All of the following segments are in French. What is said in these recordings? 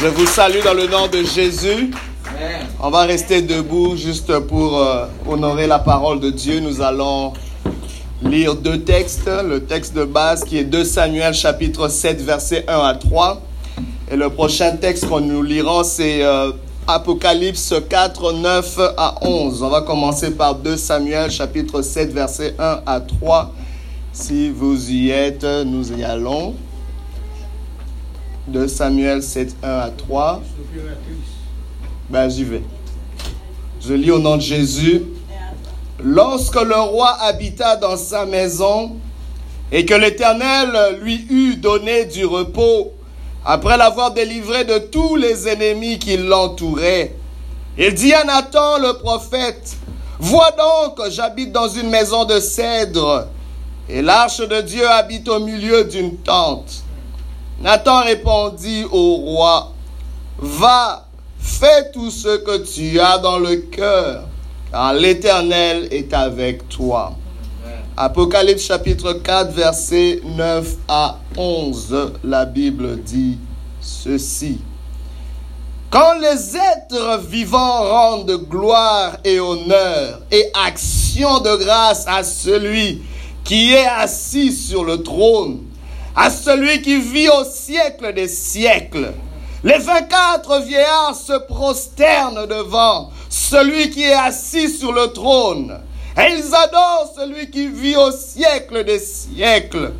Je vous salue dans le nom de Jésus. On va rester debout juste pour euh, honorer la parole de Dieu. Nous allons lire deux textes. Le texte de base qui est 2 Samuel chapitre 7 versets 1 à 3. Et le prochain texte qu'on nous lirons c'est euh, Apocalypse 4 9 à 11. On va commencer par 2 Samuel chapitre 7 versets 1 à 3. Si vous y êtes, nous y allons de Samuel 7, 1 à 3. Ben, j'y vais. Je lis au nom de Jésus. Lorsque le roi habita dans sa maison et que l'Éternel lui eut donné du repos, après l'avoir délivré de tous les ennemis qui l'entouraient, il dit à Nathan le prophète, Vois donc, j'habite dans une maison de cèdre, et l'arche de Dieu habite au milieu d'une tente. Nathan répondit au roi, Va, fais tout ce que tu as dans le cœur, car l'Éternel est avec toi. Apocalypse chapitre 4, versets 9 à 11, la Bible dit ceci. Quand les êtres vivants rendent gloire et honneur et action de grâce à celui qui est assis sur le trône, à celui qui vit au siècle des siècles. Les vingt-quatre vieillards se prosternent devant celui qui est assis sur le trône. Et ils adorent celui qui vit au siècle des siècles.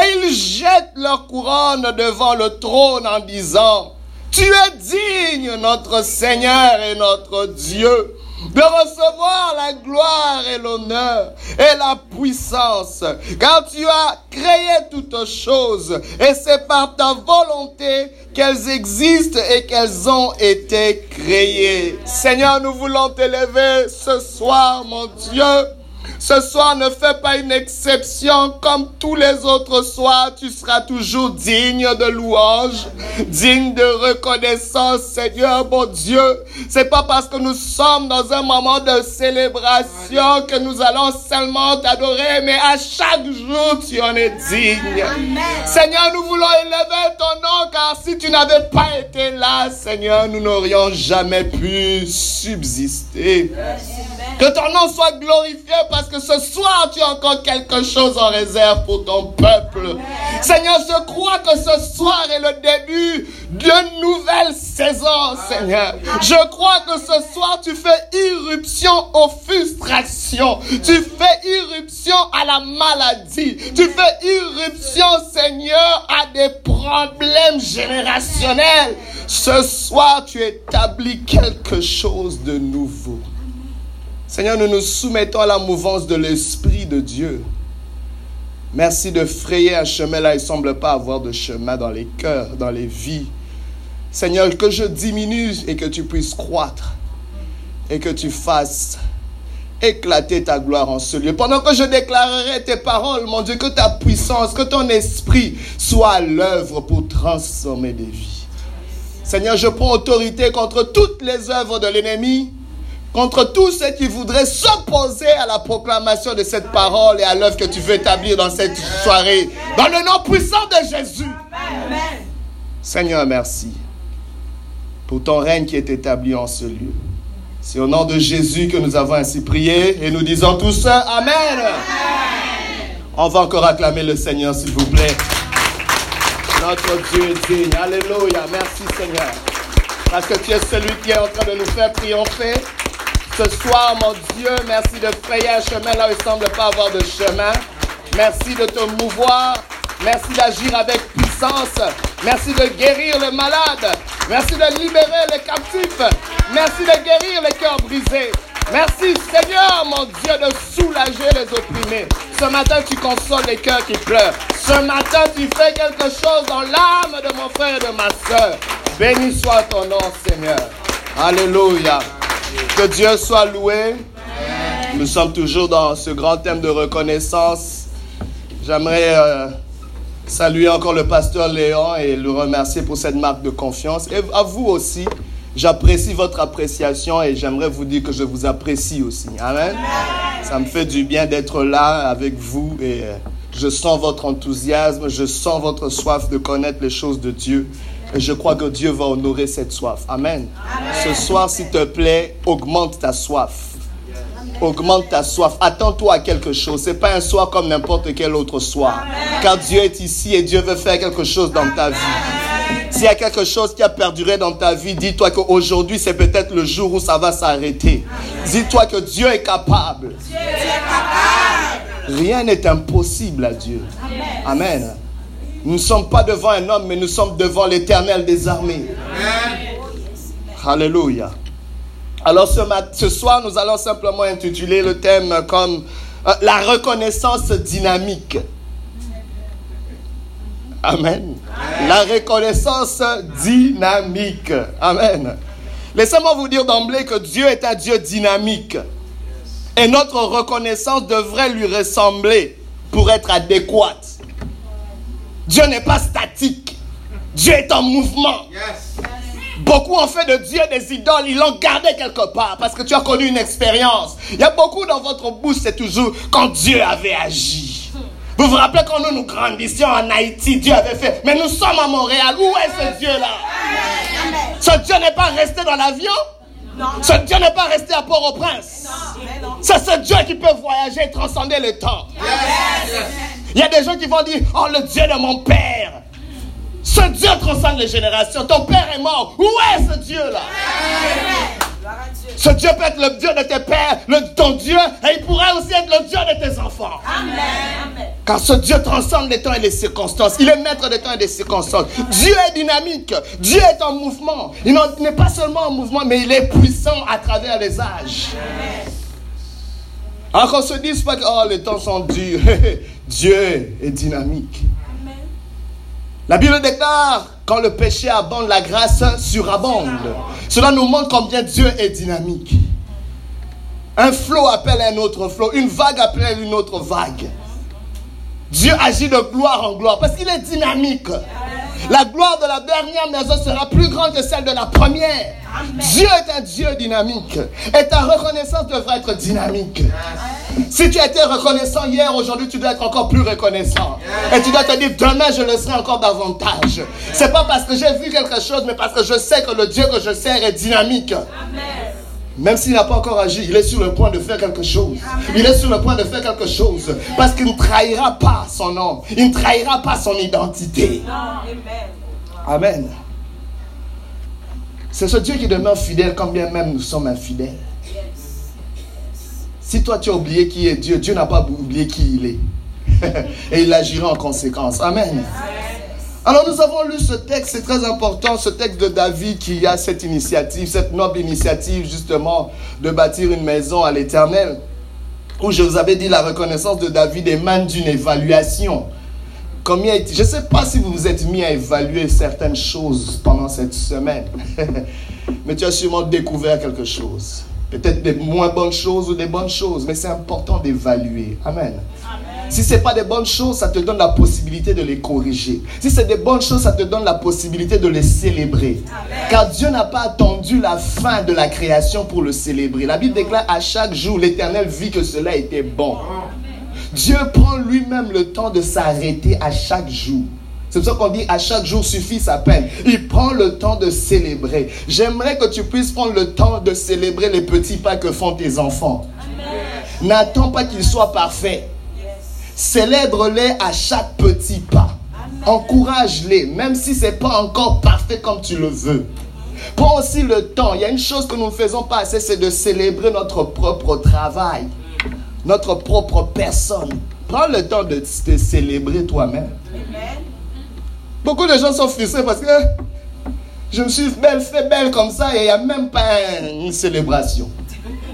Et ils jettent leur couronne devant le trône en disant, Tu es digne, notre Seigneur et notre Dieu, de recevoir la gloire et l'honneur et la puissance, car tu as créé toutes choses et c'est par ta volonté qu'elles existent et qu'elles ont été créées. Seigneur, nous voulons t'élever ce soir, mon Dieu. Ce soir, ne fais pas une exception comme tous les autres soirs. Tu seras toujours digne de louange, digne de reconnaissance, Seigneur, mon Dieu. C'est pas parce que nous sommes dans un moment de célébration que nous allons seulement t'adorer, mais à chaque jour, tu en es digne. Seigneur, nous voulons élever ton nom, car si tu n'avais pas été là, Seigneur, nous n'aurions jamais pu subsister. Que ton nom soit glorifié parce que ce soir, tu as encore quelque chose en réserve pour ton peuple. Seigneur, je crois que ce soir est le début d'une nouvelle saison, Seigneur. Je crois que ce soir, tu fais irruption aux frustrations. Tu fais irruption à la maladie. Tu fais irruption, Seigneur, à des problèmes générationnels. Ce soir, tu établis quelque chose de nouveau. Seigneur, nous nous soumettons à la mouvance de l'Esprit de Dieu. Merci de frayer un chemin là, il ne semble pas avoir de chemin dans les cœurs, dans les vies. Seigneur, que je diminue et que tu puisses croître et que tu fasses éclater ta gloire en ce lieu. Pendant que je déclarerai tes paroles, mon Dieu, que ta puissance, que ton esprit soit à l'œuvre pour transformer des vies. Seigneur, je prends autorité contre toutes les œuvres de l'ennemi contre tous ceux qui voudraient s'opposer à la proclamation de cette parole et à l'œuvre que tu veux établir dans cette soirée. Dans le nom puissant de Jésus. Seigneur, merci pour ton règne qui est établi en ce lieu. C'est au nom de Jésus que nous avons ainsi prié et nous disons tous Amen. On va encore acclamer le Seigneur, s'il vous plaît. Notre Dieu est digne. Alléluia. Merci, Seigneur. Parce que tu es celui qui est en train de nous faire triompher. Ce soir, mon Dieu, merci de frayer un chemin là où il ne semble pas avoir de chemin. Merci de te mouvoir. Merci d'agir avec puissance. Merci de guérir le malade. Merci de libérer les captifs. Merci de guérir les cœurs brisés. Merci Seigneur, mon Dieu, de soulager les opprimés. Ce matin, tu consoles les cœurs qui pleurent. Ce matin, tu fais quelque chose dans l'âme de mon frère et de ma soeur. Béni soit ton nom, Seigneur. Alléluia. Que Dieu soit loué. Nous sommes toujours dans ce grand thème de reconnaissance. J'aimerais euh, saluer encore le pasteur Léon et le remercier pour cette marque de confiance. Et à vous aussi, j'apprécie votre appréciation et j'aimerais vous dire que je vous apprécie aussi. Amen. Ça me fait du bien d'être là avec vous et euh, je sens votre enthousiasme, je sens votre soif de connaître les choses de Dieu. Et je crois que Dieu va honorer cette soif. Amen. Ce soir, s'il te plaît, augmente ta soif. Augmente ta soif. Attends-toi à quelque chose. Ce n'est pas un soir comme n'importe quel autre soir. Car Dieu est ici et Dieu veut faire quelque chose dans ta vie. S'il y a quelque chose qui a perduré dans ta vie, dis-toi qu'aujourd'hui, c'est peut-être le jour où ça va s'arrêter. Dis-toi que Dieu est capable. Rien n'est impossible à Dieu. Amen. Nous ne sommes pas devant un homme, mais nous sommes devant l'éternel des armées. Alléluia. Alors ce, ce, soir, nous allons simplement intituler le thème comme euh, la reconnaissance dynamique. Amen. La reconnaissance dynamique. Amen. Laissez-moi vous dire d'emblée que Dieu est un Dieu dynamique. Et notre reconnaissance devrait lui ressembler pour être adéquate. Dieu n'est pas statique. Dieu est en mouvement. Beaucoup ont fait de Dieu des idoles, ils l'ont gardé quelque part parce que tu as connu une expérience. Il y a beaucoup dans votre bouche, c'est toujours quand Dieu avait agi. Vous vous rappelez quand nous nous grandissions en Haïti, Dieu avait fait. Mais nous sommes à Montréal. Où est ce Dieu-là? Ce Dieu n'est pas resté dans l'avion? Ce Dieu n'est pas resté à Port-au-Prince? C'est ce Dieu qui peut voyager et transcender le temps. Il y a des gens qui vont dire, oh le Dieu de mon Père. Ce Dieu transcende les générations. Ton Père est mort. Où est ce Dieu-là? Ce Dieu peut être le Dieu de tes pères, le, ton Dieu, et il pourrait aussi être le Dieu de tes enfants. Amen. Car ce Dieu transcende les temps et les circonstances. Il est maître des temps et des circonstances. Dieu est dynamique. Dieu est en mouvement. Il n'est pas seulement en mouvement, mais il est puissant à travers les âges. Alors qu'on se dise pas que oh, les temps sont durs. Dieu est dynamique. La Bible déclare, quand le péché abonde, la grâce surabonde. Cela nous montre combien Dieu est dynamique. Un flot appelle un autre flot, une vague appelle une autre vague. Dieu agit de gloire en gloire parce qu'il est dynamique. La gloire de la dernière maison sera plus grande que celle de la première. Dieu est un Dieu dynamique. Et ta reconnaissance devrait être dynamique. Si tu été reconnaissant hier, aujourd'hui, tu dois être encore plus reconnaissant. Et tu dois te dire, demain, je le serai encore davantage. C'est pas parce que j'ai vu quelque chose, mais parce que je sais que le Dieu que je sers est dynamique. Même s'il n'a pas encore agi, il est sur le point de faire quelque chose. Il est sur le point de faire quelque chose. Parce qu'il ne trahira pas son nom. Il ne trahira pas son identité. Amen. C'est ce Dieu qui demeure fidèle quand bien même nous sommes infidèles. Si toi tu as oublié qui est Dieu, Dieu n'a pas oublié qui il est. Et il agira en conséquence. Amen. Alors nous avons lu ce texte, c'est très important, ce texte de David qui a cette initiative, cette noble initiative justement de bâtir une maison à l'éternel. Où je vous avais dit la reconnaissance de David émane d'une évaluation. Je ne sais pas si vous vous êtes mis à évaluer certaines choses pendant cette semaine, mais tu as sûrement découvert quelque chose. Peut-être des moins bonnes choses ou des bonnes choses, mais c'est important d'évaluer. Amen. Si ce n'est pas des bonnes choses, ça te donne la possibilité de les corriger. Si c'est des bonnes choses, ça te donne la possibilité de les célébrer. Car Dieu n'a pas attendu la fin de la création pour le célébrer. La Bible déclare à chaque jour, l'Éternel vit que cela était bon. Dieu prend lui-même le temps de s'arrêter à chaque jour. C'est pour ça qu'on dit à chaque jour suffit sa peine. Il prend le temps de célébrer. J'aimerais que tu puisses prendre le temps de célébrer les petits pas que font tes enfants. N'attends pas qu'ils soient parfaits. Célèbre-les à chaque petit pas. Encourage-les, même si ce n'est pas encore parfait comme tu le veux. Prends aussi le temps. Il y a une chose que nous ne faisons pas assez, c'est de célébrer notre propre travail, notre propre personne. Prends le temps de te célébrer toi-même. Beaucoup de gens sont frustrés parce que je me suis belle, fait belle comme ça et il n'y a même pas une célébration.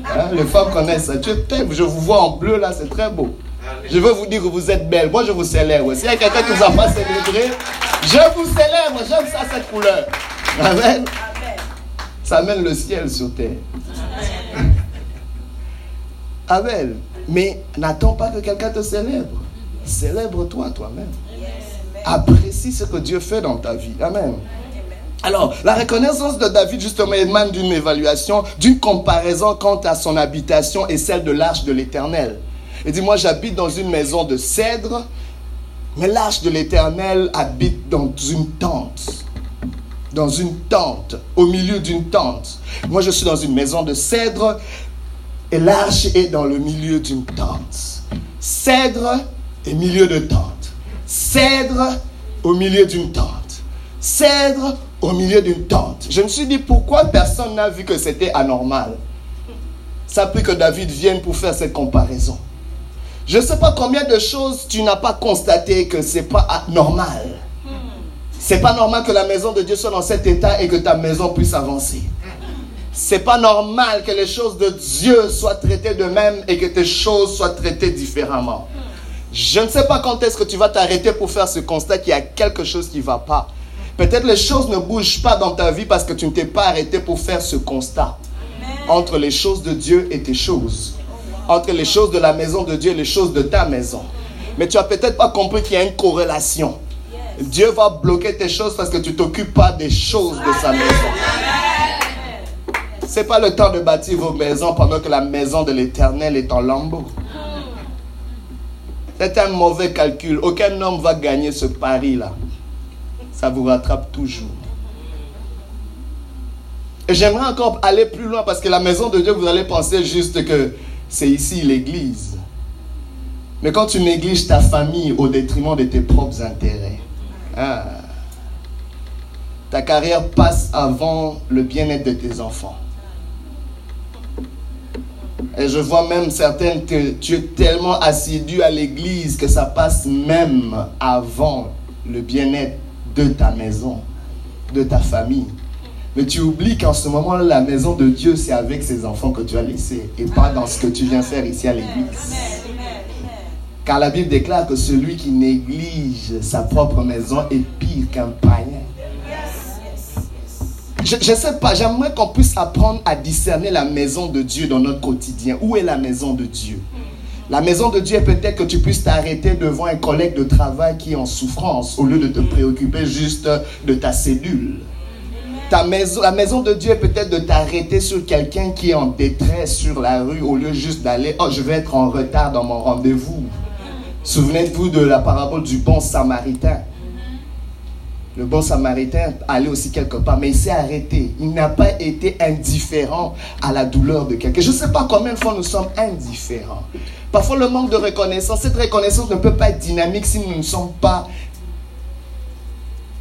Hein, les femmes connaissent ça. Je vous vois en bleu là, c'est très beau. Je veux vous dire que vous êtes belle. Moi, je vous célèbre. S'il y a quelqu'un qui vous a pas célébré, je vous célèbre. J'aime ça, cette couleur. Amen. Ça amène le ciel sur terre. Amen. Mais n'attends pas que quelqu'un te célèbre. Célèbre-toi toi-même. Apprécie ce que Dieu fait dans ta vie. Amen. Alors, la reconnaissance de David, justement, émane d'une évaluation, d'une comparaison quant à son habitation et celle de l'arche de l'éternel. Il dit, moi j'habite dans une maison de cèdre, mais l'arche de l'Éternel habite dans une tente. dans une tente, au milieu d'une tente. Moi, je suis dans une maison de cèdre et l'arche est dans le milieu d'une tente. Cèdre et milieu de tente. Cèdre au milieu d'une tente. Cèdre au milieu d'une tente. Je me suis dit pourquoi personne n'a vu que c'était anormal? Ça a pris que David vienne pour faire cette comparaison. Je ne sais pas combien de choses tu n'as pas constaté que ce n'est pas normal. C'est pas normal que la maison de Dieu soit dans cet état et que ta maison puisse avancer. C'est pas normal que les choses de Dieu soient traitées de même et que tes choses soient traitées différemment. Je ne sais pas quand est-ce que tu vas t'arrêter pour faire ce constat qu'il y a quelque chose qui ne va pas. Peut-être les choses ne bougent pas dans ta vie parce que tu ne t'es pas arrêté pour faire ce constat. Entre les choses de Dieu et tes choses. Entre les choses de la maison de Dieu et les choses de ta maison. Mais tu as peut-être pas compris qu'il y a une corrélation. Dieu va bloquer tes choses parce que tu t'occupes pas des choses de sa maison. C'est pas le temps de bâtir vos maisons pendant que la maison de l'Éternel est en lambeaux. C'est un mauvais calcul. Aucun homme va gagner ce pari-là. Ça vous rattrape toujours. Et j'aimerais encore aller plus loin parce que la maison de Dieu, vous allez penser juste que c'est ici l'église. Mais quand tu négliges ta famille au détriment de tes propres intérêts, ah. Ta carrière passe avant le bien-être de tes enfants. Et je vois même certaines que tu es tellement assidu à l'église que ça passe même avant le bien-être de ta maison, de ta famille. Mais tu oublies qu'en ce moment, la maison de Dieu, c'est avec ses enfants que tu as laissé et pas dans ce que tu viens faire ici à l'église. Car la Bible déclare que celui qui néglige sa propre maison est pire qu'un païen. Je ne sais pas, j'aimerais qu'on puisse apprendre à discerner la maison de Dieu dans notre quotidien. Où est la maison de Dieu? La maison de Dieu est peut-être que tu puisses t'arrêter devant un collègue de travail qui est en souffrance au lieu de te préoccuper juste de ta cellule. Ta maison, la maison de Dieu est peut-être de t'arrêter sur quelqu'un qui est en détresse sur la rue au lieu juste d'aller, oh je vais être en retard dans mon rendez-vous. Souvenez-vous de la parabole du bon samaritain. Le bon samaritain allait aussi quelque part, mais il s'est arrêté. Il n'a pas été indifférent à la douleur de quelqu'un. Je ne sais pas combien de fois nous sommes indifférents. Parfois, le manque de reconnaissance, cette reconnaissance ne peut pas être dynamique si nous ne sommes pas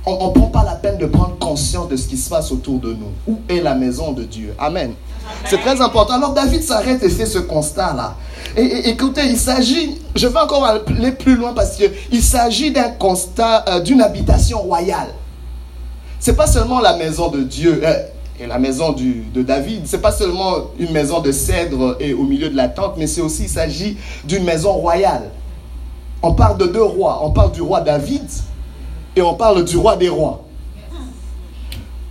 on ne prend pas la peine de prendre conscience de ce qui se passe autour de nous. Où est la maison de Dieu? Amen. C'est très important. Alors David s'arrête et fait ce constat-là. Et, écoutez, il s'agit, je vais encore aller plus loin parce qu'il s'agit d'un constat, euh, d'une habitation royale. C'est pas seulement la maison de Dieu euh, et la maison de David. C'est pas seulement une maison de cèdre et au milieu de la tente, mais c'est aussi, il s'agit d'une maison royale. On parle de deux rois. On parle du roi David et on parle du roi des rois.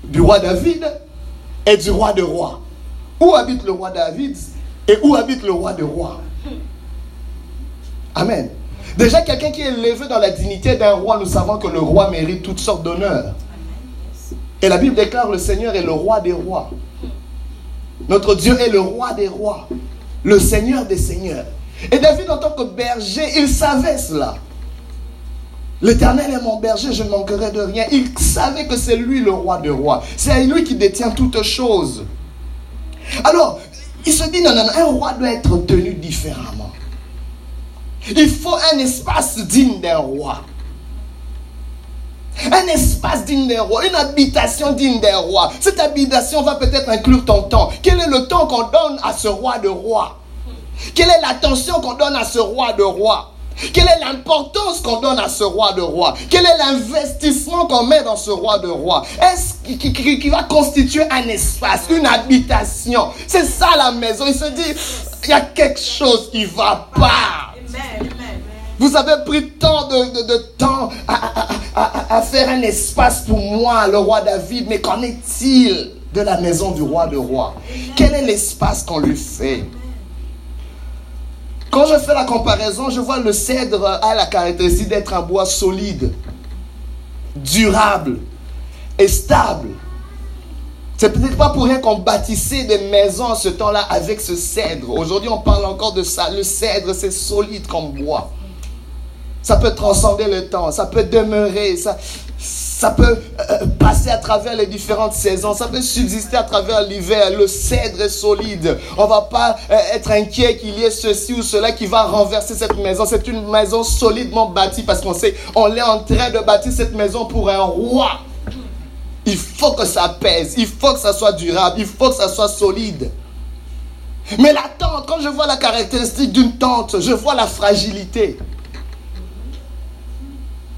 Du roi David et du roi des rois. Où habite le roi David et où habite le roi des rois? Amen. Déjà, quelqu'un qui est élevé dans la dignité d'un roi, nous savons que le roi mérite toutes sortes d'honneurs. Et la Bible déclare le Seigneur est le roi des rois. Notre Dieu est le roi des rois, le Seigneur des seigneurs. Et David, en tant que berger, il savait cela. L'Éternel est mon berger, je ne manquerai de rien. Il savait que c'est lui le roi de rois. C'est lui qui détient toutes choses. Alors, il se dit, non, non, non, un roi doit être tenu différemment. Il faut un espace digne d'un roi. Un espace digne d'un roi, une habitation digne d'un roi. Cette habitation va peut-être inclure ton temps. Quel est le temps qu'on donne à ce roi de roi? Quelle est l'attention qu'on donne à ce roi de roi? Quelle est l'importance qu'on donne à ce roi de roi Quel est l'investissement qu'on met dans ce roi de roi Est-ce qui, qui, va constituer un espace, une habitation? C'est ça la maison. Il se dit, il y a quelque chose qui va pas. Vous avez pris tant de, de, temps à, à, à, faire un espace pour moi, le roi David, mais qu'en est-il de la maison du roi de roi Quel est l'espace qu'on lui fait? Quand je fais la comparaison, je vois le cèdre a la caractéristique d'être un bois solide, durable et stable. C'est peut-être pas pour rien qu'on bâtissait des maisons en ce temps-là avec ce cèdre. Aujourd'hui, on parle encore de ça. Le cèdre, c'est solide comme bois. Ça peut transcender le temps, ça peut demeurer, ça, ça peut euh, passer à travers les différentes saisons, ça peut subsister à travers l'hiver. Le cèdre est solide. On va pas euh, être inquiet qu'il y ait ceci ou cela qui va renverser cette maison. C'est une maison solidement bâtie parce qu'on sait, on est en train de bâtir cette maison pour un roi. Il faut que ça pèse, il faut que ça soit durable, il faut que ça soit solide. Mais la tente, quand je vois la caractéristique d'une tente, je vois la fragilité.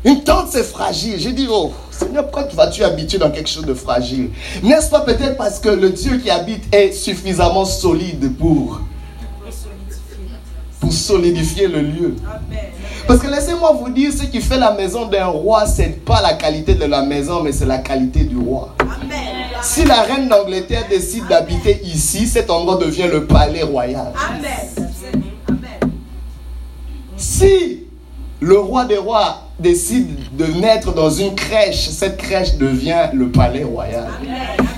Une tente, c'est fragile. J'ai dit, oh, Seigneur, pourquoi vas-tu habiter dans quelque chose de fragile? N'est-ce pas peut-être parce que le Dieu qui habite est suffisamment solide pour, pour solidifier le lieu? Parce que laissez-moi vous dire, ce qui fait la maison d'un roi, ce n'est pas la qualité de la maison, mais c'est la qualité du roi. Si la reine d'Angleterre décide d'habiter ici, cet endroit devient le palais royal. Amen. Si le roi des rois décide de naître dans une crèche, cette crèche devient le palais royal.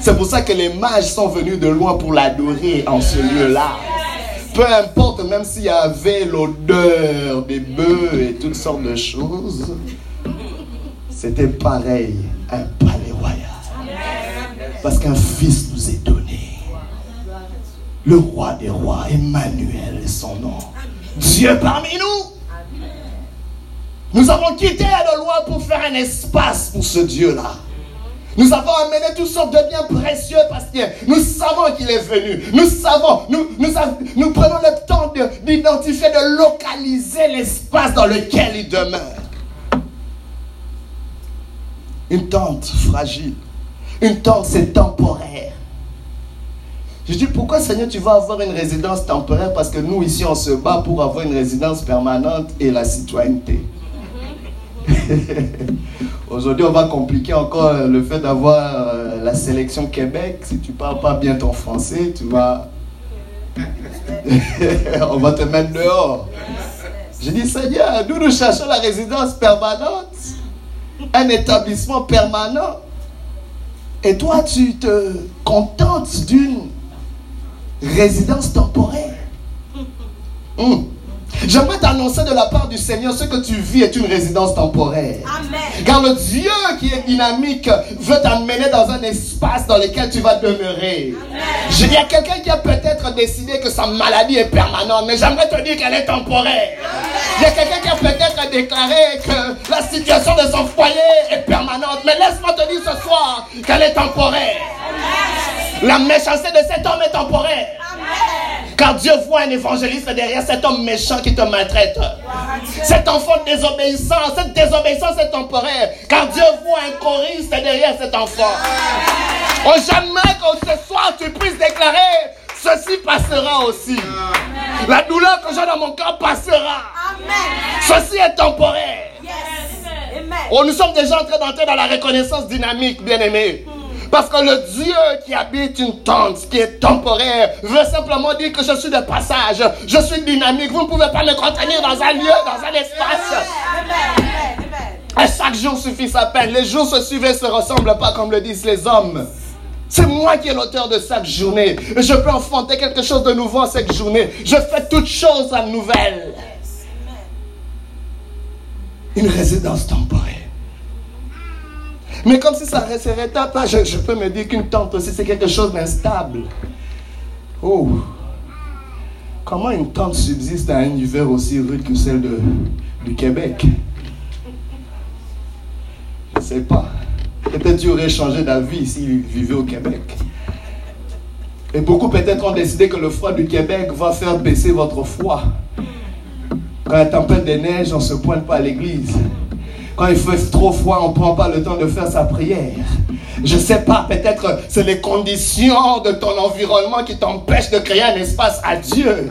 C'est pour ça que les mages sont venus de loin pour l'adorer en ce lieu-là. Peu importe, même s'il y avait l'odeur des bœufs et toutes sortes de choses, c'était pareil, un palais royal. Parce qu'un fils nous est donné. Le roi des rois, Emmanuel son nom. Dieu parmi nous. Nous avons quitté la loi pour faire un espace pour ce Dieu-là. Nous avons amené toutes sortes de biens précieux parce que nous savons qu'il est venu. Nous savons, nous, nous, prenons le temps d'identifier, de, localiser l'espace dans lequel il demeure. Une tente fragile. Une tente, c'est temporaire. Je dis, pourquoi Seigneur, tu vas avoir une résidence temporaire? Parce que nous, ici, on se bat pour avoir une résidence permanente et la citoyenneté. Aujourd'hui, on va compliquer encore le fait d'avoir euh, la sélection Québec. Si tu parles pas bien ton français, tu vas. on va te mettre dehors. Je dis, Seigneur, nous nous cherchons la résidence permanente, un établissement permanent. Et toi, tu te contentes d'une résidence temporaire. Hum. J'aimerais t'annoncer de la part du Seigneur ce que tu vis est une résidence temporaire. Amen. Car le Dieu qui est dynamique veut t'amener dans un espace dans lequel tu vas demeurer. Il y a quelqu'un qui a peut-être décidé que sa maladie est permanente, mais j'aimerais te dire qu'elle est temporaire. Il y a quelqu'un qui a peut-être déclaré que la situation de son foyer est permanente, mais laisse-moi te dire ce soir qu'elle est temporaire. La méchanceté de cet homme est temporaire. Car Dieu voit un évangéliste derrière cet homme méchant qui te maltraite. Cet enfant désobéissant, cette désobéissance est temporaire. Car Dieu voit un choriste derrière cet enfant. Oh, jamais que ce soir tu puisses déclarer ceci passera aussi. La douleur que j'ai dans mon cœur passera. Ceci est temporaire. Oh, nous sommes déjà en train d'entrer dans la reconnaissance dynamique, bien aimé. Parce que le Dieu qui habite une tente, qui est temporaire, veut simplement dire que je suis de passage, je suis dynamique. Vous ne pouvez pas me contenir dans un lieu, dans un espace. Et chaque jour suffit sa peine. Les jours se suivent et se ressemblent pas comme le disent les hommes. C'est moi qui est l'auteur de chaque journée. Je peux enfanter quelque chose de nouveau en cette journée. Je fais toutes choses à nouvelle. Une résidence temporaire. Mais comme si ça serait pas, je, je peux me dire qu'une tente aussi, c'est quelque chose d'instable. Oh, comment une tente subsiste à un hiver aussi rude que celle de, du Québec? Je ne sais pas. Peut-être tu aurais changé d'avis s'il vivait au Québec. Et beaucoup peut-être ont décidé que le froid du Québec va faire baisser votre foi. Quand la tempête des neiges, on ne se pointe pas à l'église. Quand il fait trop froid, on ne prend pas le temps de faire sa prière. Je ne sais pas, peut-être c'est les conditions de ton environnement qui t'empêchent de créer un espace à Dieu.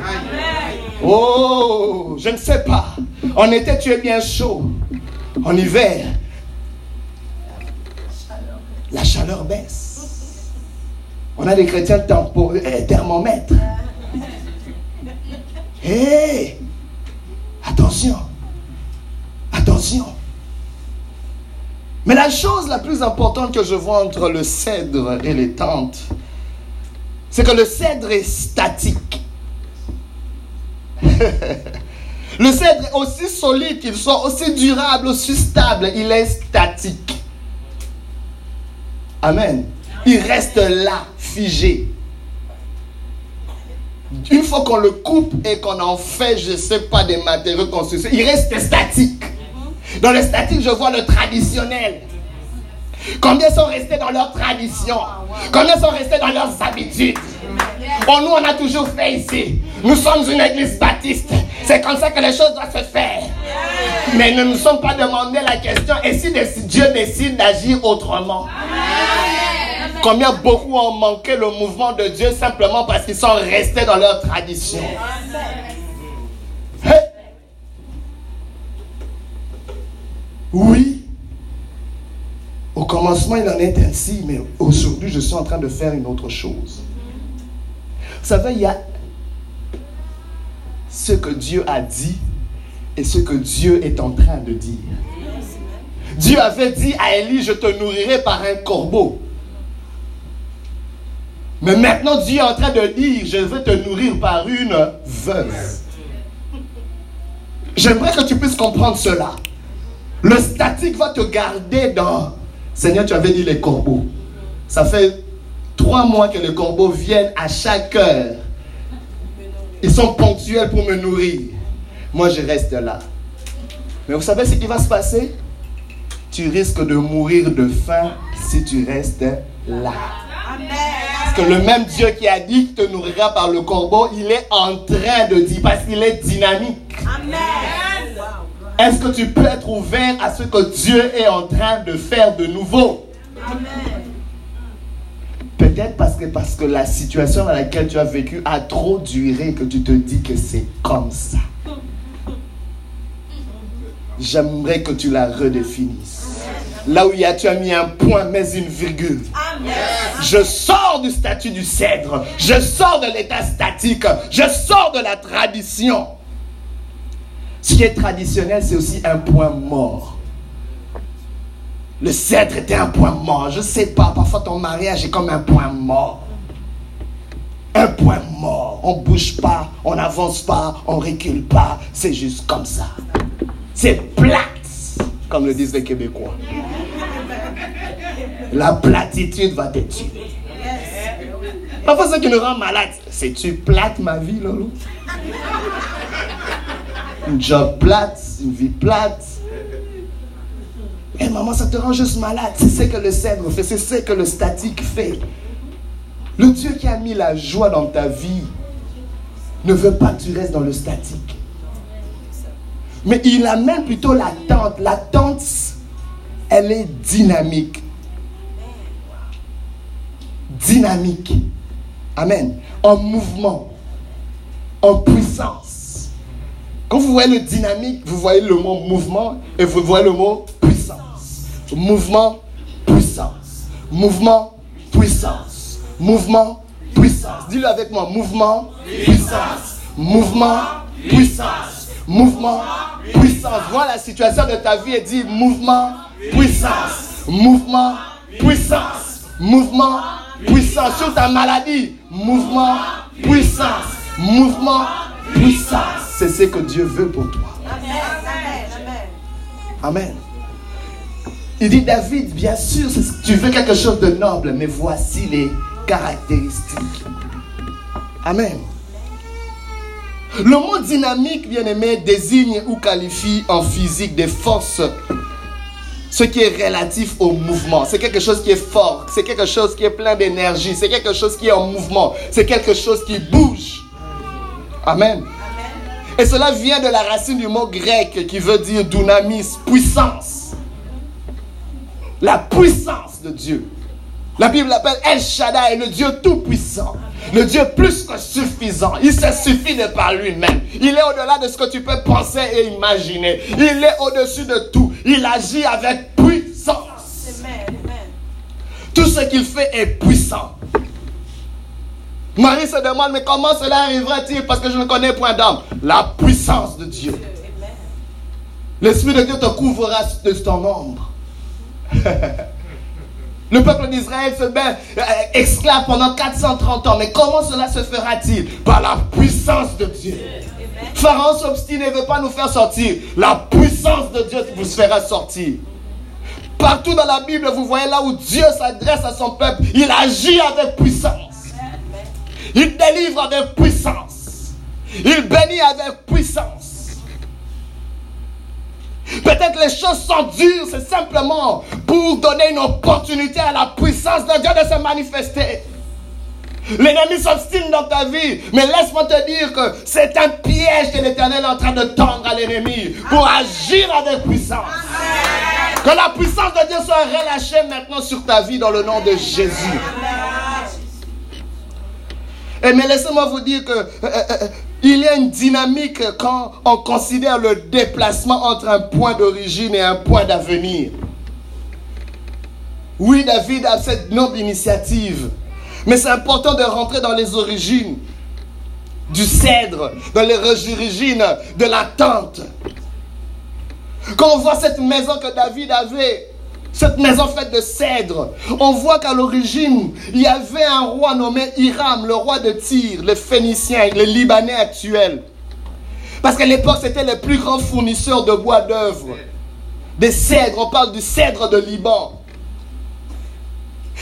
Oh, je ne sais pas. En été, tu es bien chaud. En hiver, la chaleur baisse. On a des chrétiens euh, thermomètres. Hé, attention, attention. Mais la chose la plus importante que je vois entre le cèdre et les tentes, c'est que le cèdre est statique. le cèdre est aussi solide qu'il soit, aussi durable, aussi stable, il est statique. Amen. Il reste là, figé. Une fois qu'on le coupe et qu'on en fait, je ne sais pas, des matériaux construction, il reste statique. Dans le statique, je vois le traditionnel. Combien sont restés dans leur tradition? Combien sont restés dans leurs habitudes? Bon, nous, on a toujours fait ici. Nous sommes une église baptiste. C'est comme ça que les choses doivent se faire. Mais ne nous sommes pas demandé la question, et si Dieu décide d'agir autrement? Combien beaucoup ont manqué le mouvement de Dieu simplement parce qu'ils sont restés dans leur tradition? Oui. Au commencement, il en est ainsi, mais aujourd'hui, je suis en train de faire une autre chose. Vous savez, il y a ce que Dieu a dit et ce que Dieu est en train de dire. Dieu avait dit à Élie, je te nourrirai par un corbeau. Mais maintenant, Dieu est en train de dire, je vais te nourrir par une veuve. J'aimerais que tu puisses comprendre cela. Le statique va te garder dans... Seigneur, tu avais dit les corbeaux. Ça fait trois mois que les corbeaux viennent à chaque heure. Ils sont ponctuels pour me nourrir. Moi, je reste là. Mais vous savez ce qui va se passer? Tu risques de mourir de faim si tu restes là. Parce que le même Dieu qui a dit qu'il te nourrira par le corbeau, il est en train de dire, parce qu'il est dynamique. Est-ce que tu peux être ouvert à ce que Dieu est en train de faire de nouveau? Peut-être parce que, parce que la situation dans laquelle tu as vécu a trop duré que tu te dis que c'est comme ça. J'aimerais que tu la redéfinisses. Là où il y a, tu as mis un point, mais une virgule. Je sors du statut du cèdre. Je sors de l'état statique. Je sors de la tradition. Ce qui est traditionnel, c'est aussi un point mort. Le cèdre était un point mort. Je ne sais pas, parfois ton mariage est comme un point mort. Un point mort. On ne bouge pas, on n'avance pas, on ne recule pas. C'est juste comme ça. C'est plate, comme le disent les Québécois. La platitude va te tuer. Parfois, ce qui nous rend malade, c'est-tu plate ma vie, Lolo? Une job plate, une vie plate. Et maman, ça te rend juste malade. C'est ce que le cèdre fait, c'est ce que le statique fait. Le Dieu qui a mis la joie dans ta vie ne veut pas que tu restes dans le statique. Mais il amène plutôt l'attente. L'attente, elle est dynamique. Dynamique. Amen. En mouvement. En puissance. Quand vous voyez le dynamique, vous voyez le mot mouvement et vous voyez le mot puissance. Mouvement, puissance. Mouvement, puissance. Mouvement, puissance. Dis-le avec moi. Mouvement, puissance. Mouvement, puissance mouvement, puissance. Vois la situation de ta vie et dis mouvement, puissance. Mouvement, puissance. Mouvement, puissance. Sur ta maladie, mouvement, puissance. Mouvement, puissance. C'est ce que Dieu veut pour toi. Amen. Il dit David, bien sûr, tu veux quelque chose de noble, mais voici les caractéristiques. Amen. Le mot dynamique, bien aimé, désigne ou qualifie en physique des forces. Ce qui est relatif au mouvement. C'est quelque chose qui est fort. C'est quelque chose qui est plein d'énergie. C'est quelque chose qui est en mouvement. C'est quelque chose qui bouge. Amen. Et cela vient de la racine du mot grec qui veut dire dunamis, puissance. La puissance de Dieu. La Bible l'appelle El Shaddai, le Dieu tout-puissant. Le Dieu plus que suffisant. Il se suffit de par lui-même. Il est au-delà de ce que tu peux penser et imaginer. Il est au-dessus de tout. Il agit avec puissance. Tout ce qu'il fait est puissant. Marie se demande, mais comment cela arrivera-t-il? Parce que je ne connais point d'homme. La puissance de Dieu. L'Esprit de Dieu te couvrira de ton ombre. Le peuple d'Israël se met euh, esclave pendant 430 ans. Mais comment cela se fera-t-il? Par la puissance de Dieu. Pharaon s'obstine et ne veut pas nous faire sortir. La puissance de Dieu vous fera sortir. Partout dans la Bible, vous voyez là où Dieu s'adresse à son peuple, il agit avec puissance. Il délivre avec puissance. Il bénit avec puissance. Peut-être les choses sont dures, c'est simplement pour donner une opportunité à la puissance de Dieu de se manifester. L'ennemi s'obstine dans ta vie. Mais laisse-moi te dire que c'est un piège que l'Éternel est en train de tendre à l'ennemi pour agir avec puissance. Que la puissance de Dieu soit relâchée maintenant sur ta vie dans le nom de Jésus. Et mais laissez-moi vous dire que euh, euh, il y a une dynamique quand on considère le déplacement entre un point d'origine et un point d'avenir. Oui, David a cette noble initiative. Mais c'est important de rentrer dans les origines du cèdre, dans les origines de la tente. Quand on voit cette maison que David avait, cette maison faite de cèdre, on voit qu'à l'origine, il y avait un roi nommé Hiram, le roi de Tyr, les Phéniciens, les Libanais actuels. Parce qu'à l'époque, c'était les plus grands fournisseurs de bois d'œuvre, des cèdres, on parle du cèdre de Liban.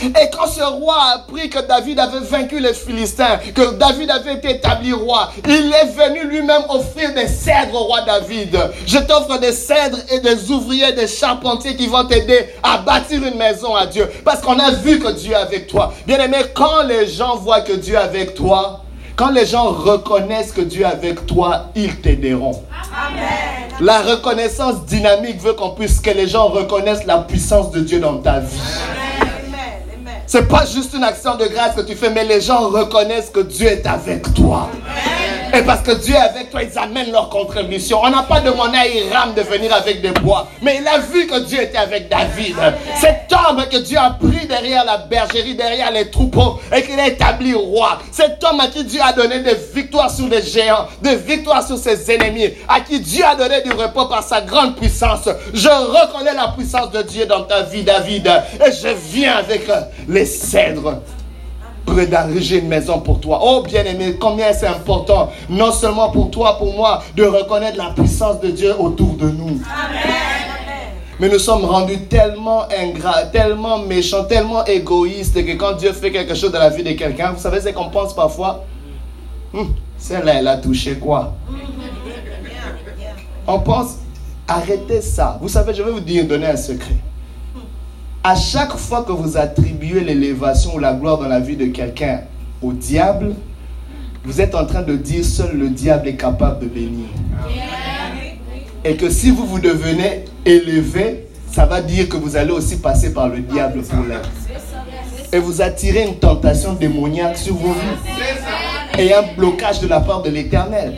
Et quand ce roi a appris que David avait vaincu les Philistins, que David avait été établi roi, il est venu lui-même offrir des cèdres au roi David. Je t'offre des cèdres et des ouvriers, des charpentiers qui vont t'aider à bâtir une maison à Dieu. Parce qu'on a vu que Dieu est avec toi. Bien aimé, quand les gens voient que Dieu est avec toi, quand les gens reconnaissent que Dieu est avec toi, ils t'aideront. La reconnaissance dynamique veut qu'on puisse que les gens reconnaissent la puissance de Dieu dans ta vie. C'est pas juste une action de grâce que tu fais, mais les gens reconnaissent que Dieu est avec toi. Et parce que Dieu est avec toi, ils amènent leur contribution. On n'a pas demandé à Hiram de venir avec des bois, mais il a vu que Dieu était avec David. Cet homme que Dieu a pris derrière la bergerie, derrière les troupeaux, et qu'il a établi roi. Cet homme à qui Dieu a donné des victoires sur les géants, des victoires sur ses ennemis, à qui Dieu a donné du repos par sa grande puissance. Je reconnais la puissance de Dieu dans ta vie, David, et je viens avec les cèdres près d'arriver une maison pour toi. Oh bien-aimé, combien c'est important, non seulement pour toi, pour moi, de reconnaître la puissance de Dieu autour de nous. Mais nous sommes rendus tellement ingrats, tellement méchants, tellement égoïstes que quand Dieu fait quelque chose dans la vie de quelqu'un, vous savez ce qu'on pense parfois? Hum, Celle-là, elle a touché quoi? On pense, arrêtez ça. Vous savez, je vais vous dire, donner un secret. À chaque fois que vous attribuez l'élévation ou la gloire dans la vie de quelqu'un au diable, vous êtes en train de dire seul le diable est capable de bénir. Et que si vous vous devenez élevé, ça va dire que vous allez aussi passer par le diable pour l'être. Et vous attirez une tentation démoniaque sur vos vies. Et un blocage de la part de l'éternel.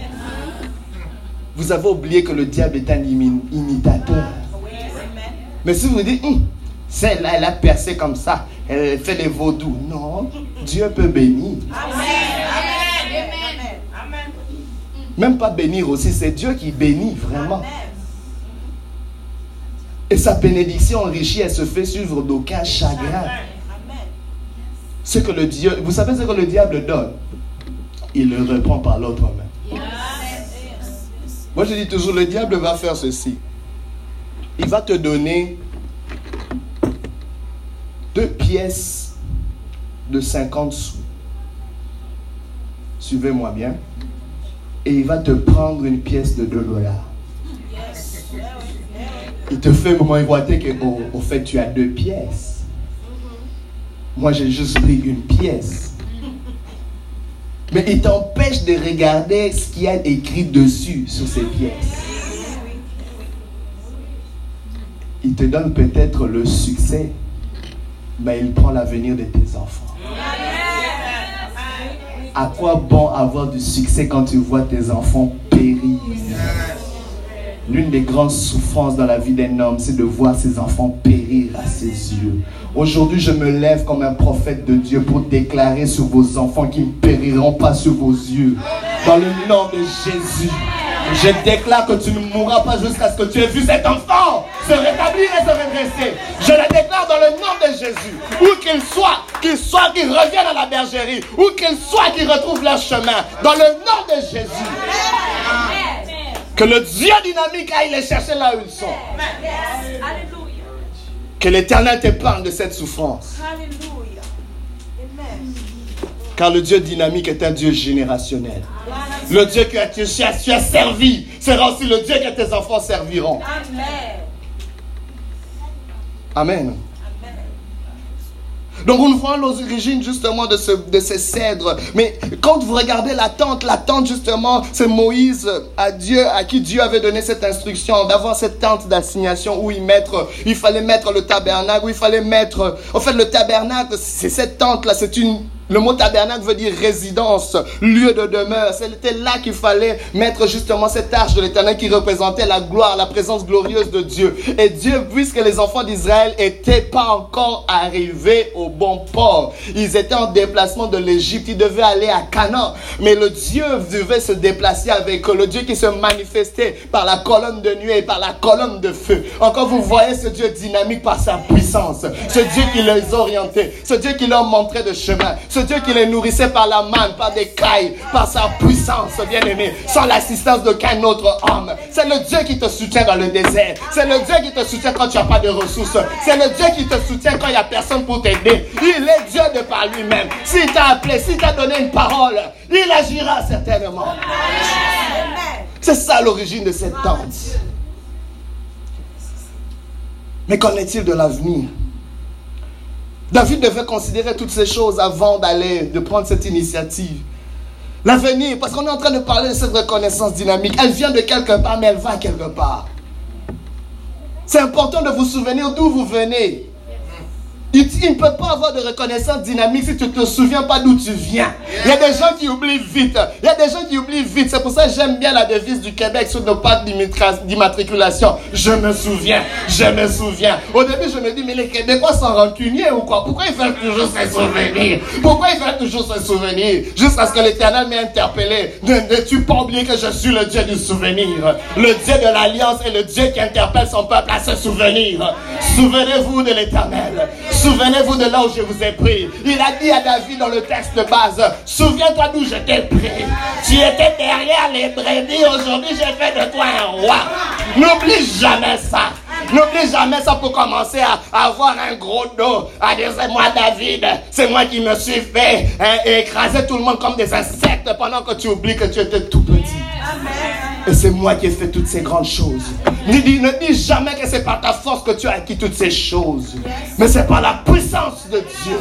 Vous avez oublié que le diable est un imitateur. Mais si vous dites, hum, celle-là, elle a percé comme ça. Elle fait des vaudous. Non, Dieu peut bénir. Amen. Même pas bénir aussi, c'est Dieu qui bénit vraiment. Et sa bénédiction enrichie, elle se fait suivre d'aucun chagrin. Ce que le Dieu, vous savez ce que le diable donne? Il le reprend par l'autre main. Moi je dis toujours, le diable va faire ceci. Il va te donner deux pièces de 50 sous. Suivez-moi bien. Et il va te prendre une pièce de 2 dollars. Il te fait miroiter que, oh, au fait, tu as deux pièces. Moi, j'ai juste pris une pièce. Mais il t'empêche de regarder ce qu'il y a écrit dessus sur ces pièces. Il te donne peut-être le succès mais il prend l'avenir de tes enfants. À quoi bon avoir du succès quand tu vois tes enfants périr? L'une des grandes souffrances dans la vie d'un homme, c'est de voir ses enfants périr à ses yeux. Aujourd'hui, je me lève comme un prophète de Dieu pour déclarer sur vos enfants qu'ils ne périront pas sur vos yeux. Dans le nom de Jésus. Je déclare que tu ne mourras pas jusqu'à ce que tu aies vu cet enfant se rétablir et se redresser. Je le déclare dans le nom de Jésus. Où qu'il soit, qu'il soit, qu'il revienne à la bergerie. Où qu'il soit, qu'il retrouve leur chemin. Dans le nom de Jésus. Que le Dieu dynamique aille les chercher là où ils sont. Que l'Éternel t'épargne de cette souffrance. Car le Dieu dynamique est un Dieu générationnel. Le Dieu que tu as, tu as servi sera aussi le Dieu que tes enfants serviront. Amen. Donc nous voyons l'origine justement de, ce, de ces cèdres. Mais quand vous regardez la tente, la tente justement, c'est Moïse à Dieu, à qui Dieu avait donné cette instruction d'avoir cette tente d'assignation où il, mettre, il fallait mettre le tabernacle, où il fallait mettre... En fait, le tabernacle, c'est cette tente-là, c'est une le mot tabernacle veut dire résidence, lieu de demeure. C'était là qu'il fallait mettre justement cette arche de l'éternel qui représentait la gloire, la présence glorieuse de Dieu. Et Dieu, puisque les enfants d'Israël n'étaient pas encore arrivés au bon port, ils étaient en déplacement de l'Égypte, ils devaient aller à Canaan. Mais le Dieu devait se déplacer avec eux, le Dieu qui se manifestait par la colonne de nuit et par la colonne de feu. Encore vous voyez ce Dieu dynamique par sa puissance, ce Dieu qui les orientait, ce Dieu qui leur montrait de chemin Dieu qui les nourrissait par la manne, par des cailles, par sa puissance, bien-aimé, sans l'assistance d'aucun autre homme. C'est le Dieu qui te soutient dans le désert. C'est le Dieu qui te soutient quand tu n'as pas de ressources. C'est le Dieu qui te soutient quand il n'y a personne pour t'aider. Il est Dieu de par lui-même. S'il t'a appelé, s'il t'a donné une parole, il agira certainement. C'est ça l'origine de cette tente. Mais qu'en est-il de l'avenir? David devait considérer toutes ces choses avant d'aller, de prendre cette initiative. L'avenir, parce qu'on est en train de parler de cette reconnaissance dynamique. Elle vient de quelque part, mais elle va quelque part. C'est important de vous souvenir d'où vous venez. Il ne peut pas avoir de reconnaissance dynamique si tu ne te souviens pas d'où tu viens. Il y a des gens qui oublient vite. Il y a des gens qui oublient vite. C'est pour ça que j'aime bien la devise du Québec sur nos pattes d'immatriculation. Je me souviens, je me souviens. Au début, je me dis, mais les Québécois sont rancuniers ou quoi? Pourquoi ils veulent toujours se souvenir? Pourquoi ils veulent toujours se souvenir? Jusqu'à ce que l'Éternel m'ait interpellé. Ne, tu pas oublier que je suis le Dieu du souvenir. Le Dieu de l'Alliance est le Dieu qui interpelle son peuple à se souvenir. Souvenez-vous de l'Éternel. Souvenez-vous de là où je vous ai pris. Il a dit à David dans le texte de base, souviens-toi d'où je t'ai pris. Tu étais derrière les brebis, aujourd'hui j'ai fait de toi un roi. N'oublie jamais ça. N'oublie jamais ça pour commencer à, avoir un gros dos. À dire c'est moi David, c'est moi qui me suis fait hein, écraser tout le monde comme des insectes pendant que tu oublies que tu étais tout petit. Et c'est moi qui ai fait toutes ces grandes choses. Ne dis, ne dis jamais que c'est par ta force que tu as acquis toutes ces choses. Mais c'est par la puissance de Dieu.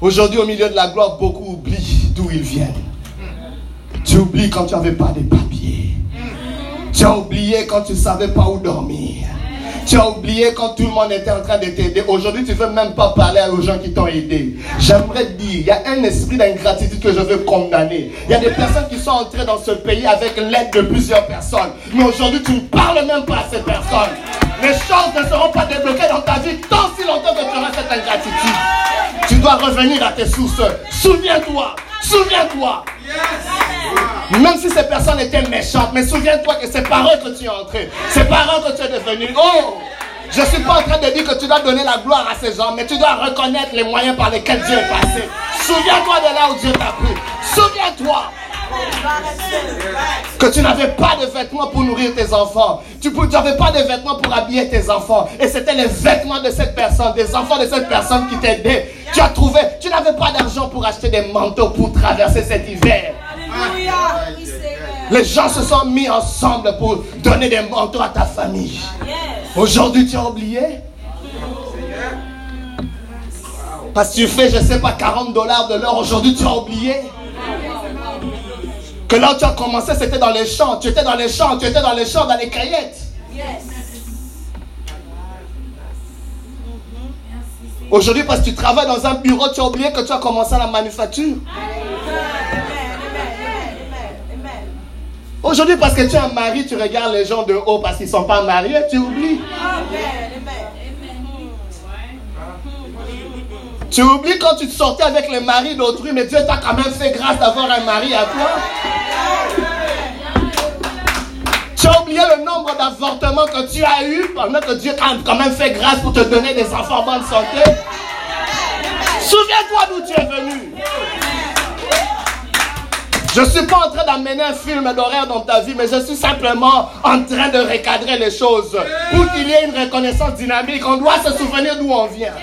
Aujourd'hui, au milieu de la gloire, beaucoup oublient d'où ils viennent. Tu oublies quand tu n'avais pas de papiers. Tu as oublié quand tu ne savais pas où dormir. Tu as oublié quand tout le monde était en train de t'aider. Aujourd'hui, tu ne veux même pas parler aux gens qui t'ont aidé. J'aimerais te dire, il y a un esprit d'ingratitude que je veux condamner. Il y a des personnes qui sont entrées dans ce pays avec l'aide de plusieurs personnes. Mais aujourd'hui, tu ne parles même pas à ces personnes. Les choses ne seront pas débloquées dans ta vie tant si longtemps que tu auras cette ingratitude. Tu dois revenir à tes sources. Souviens-toi. Souviens-toi. Même si ces personnes étaient méchantes, mais souviens-toi que c'est par eux que tu es entré. C'est par eux que tu es devenu. Oh! Je ne suis pas en train de dire que tu dois donner la gloire à ces gens, mais tu dois reconnaître les moyens par lesquels Dieu est passé. Souviens-toi de là où Dieu t'a pris. Souviens-toi que tu n'avais pas de vêtements pour nourrir tes enfants. Tu n'avais pas de vêtements pour habiller tes enfants. Et c'était les vêtements de cette personne, des enfants de cette personne qui t'aidaient. Tu as trouvé, tu n'avais pas d'argent pour acheter des manteaux pour traverser cet hiver. Les gens se sont mis ensemble pour donner des manteaux à ta famille. Aujourd'hui, tu as oublié? Parce que tu fais, je ne sais pas, 40 dollars de l'heure. Aujourd'hui, tu as oublié? Que là où tu as commencé, c'était dans les champs. Tu étais dans les champs, tu étais dans les champs, dans les caillettes. Aujourd'hui, parce que tu travailles dans un bureau, tu as oublié que tu as commencé à la manufacture. Aujourd'hui, parce que tu es un mari, tu regardes les gens de haut parce qu'ils ne sont pas mariés, tu oublies. Tu oublies quand tu te sortais avec le mari d'autrui, mais Dieu t'a quand même fait grâce d'avoir un mari à toi. Tu as oublié le nombre d'avortements que tu as eu pendant que Dieu t'a quand même fait grâce pour te donner des enfants en bonne santé. Souviens-toi d'où tu es venu. Je ne suis pas en train d'amener un film d'horreur dans ta vie, mais je suis simplement en train de recadrer les choses. Pour qu'il y ait une reconnaissance dynamique, on doit se souvenir d'où on vient.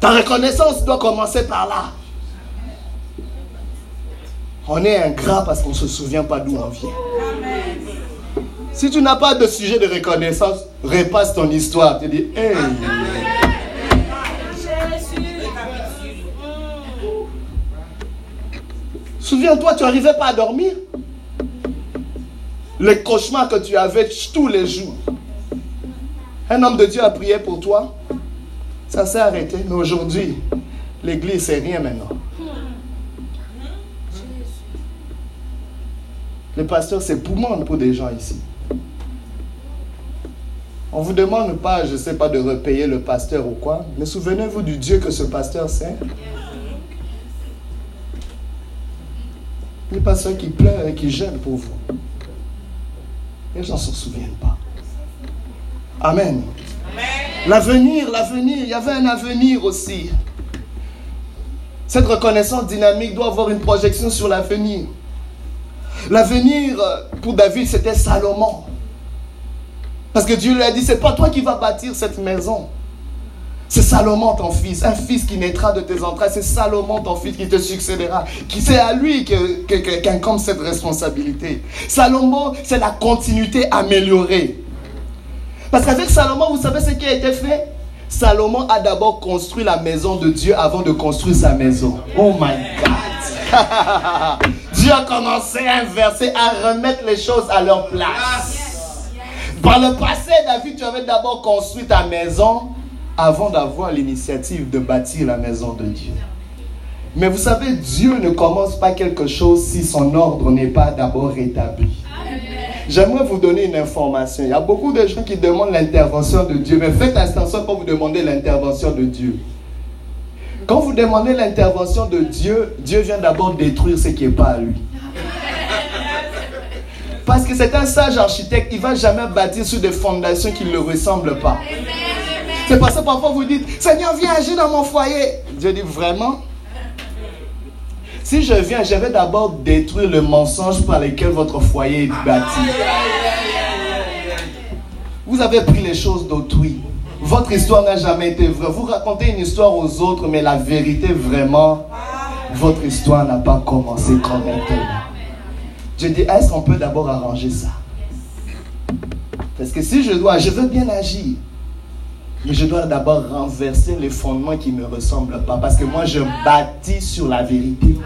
Ta reconnaissance doit commencer par là. On est ingrat parce qu'on ne se souvient pas d'où on vient. Si tu n'as pas de sujet de reconnaissance, repasse ton histoire. Tu dis, hey. Souviens-toi, tu n'arrivais pas à dormir. Les cauchemars que tu avais tous les jours. Un homme de Dieu a prié pour toi. Ça s'est arrêté. Mais aujourd'hui, l'église, c'est rien maintenant. Le pasteur, c'est poumon pour des gens ici. On ne vous demande pas, je ne sais pas, de repayer le pasteur ou quoi, mais souvenez-vous du Dieu que ce pasteur sait. Les pasteurs qui pleurent et qui gênent pour vous. Les gens ne s'en souviennent pas. Amen. L'avenir, l'avenir, il y avait un avenir aussi. Cette reconnaissance dynamique doit avoir une projection sur l'avenir. L'avenir pour David, c'était Salomon. Parce que Dieu lui a dit, c'est pas toi qui vas bâtir cette maison. C'est Salomon ton fils, un fils qui naîtra de tes entrailles. C'est Salomon ton fils qui te succédera. C'est à lui qu'incombe cette responsabilité. Salomon, c'est la continuité améliorée. Parce qu'avec Salomon, vous savez ce qui a été fait? Salomon a d'abord construit la maison de Dieu avant de construire sa maison. Oh my God. Dieu a commencé à inverser, à remettre les choses à leur place. Par le passé, David, tu avais d'abord construit ta maison avant d'avoir l'initiative de bâtir la maison de Dieu. Mais vous savez, Dieu ne commence pas quelque chose si son ordre n'est pas d'abord établi. J'aimerais vous donner une information. Il y a beaucoup de gens qui demandent l'intervention de Dieu, mais faites attention quand vous demandez l'intervention de Dieu. Quand vous demandez l'intervention de Dieu, Dieu vient d'abord détruire ce qui n'est pas à lui. Parce que c'est un sage architecte, il ne va jamais bâtir sur des fondations qui ne le ressemblent pas. C'est pour ça que parfois vous dites, Seigneur, viens agir dans mon foyer. Dieu dit, vraiment? Si je viens, je vais d'abord détruire le mensonge par lequel votre foyer est bâti. Vous avez pris les choses d'autrui. Votre histoire n'a jamais été vraie. Vous racontez une histoire aux autres, mais la vérité, vraiment, votre histoire n'a pas commencé correctement. Je dis, est-ce qu'on peut d'abord arranger ça? Parce que si je dois, je veux bien agir. Mais je dois d'abord renverser les fondements qui ne me ressemblent pas. Parce que moi, je bâtis sur la vérité.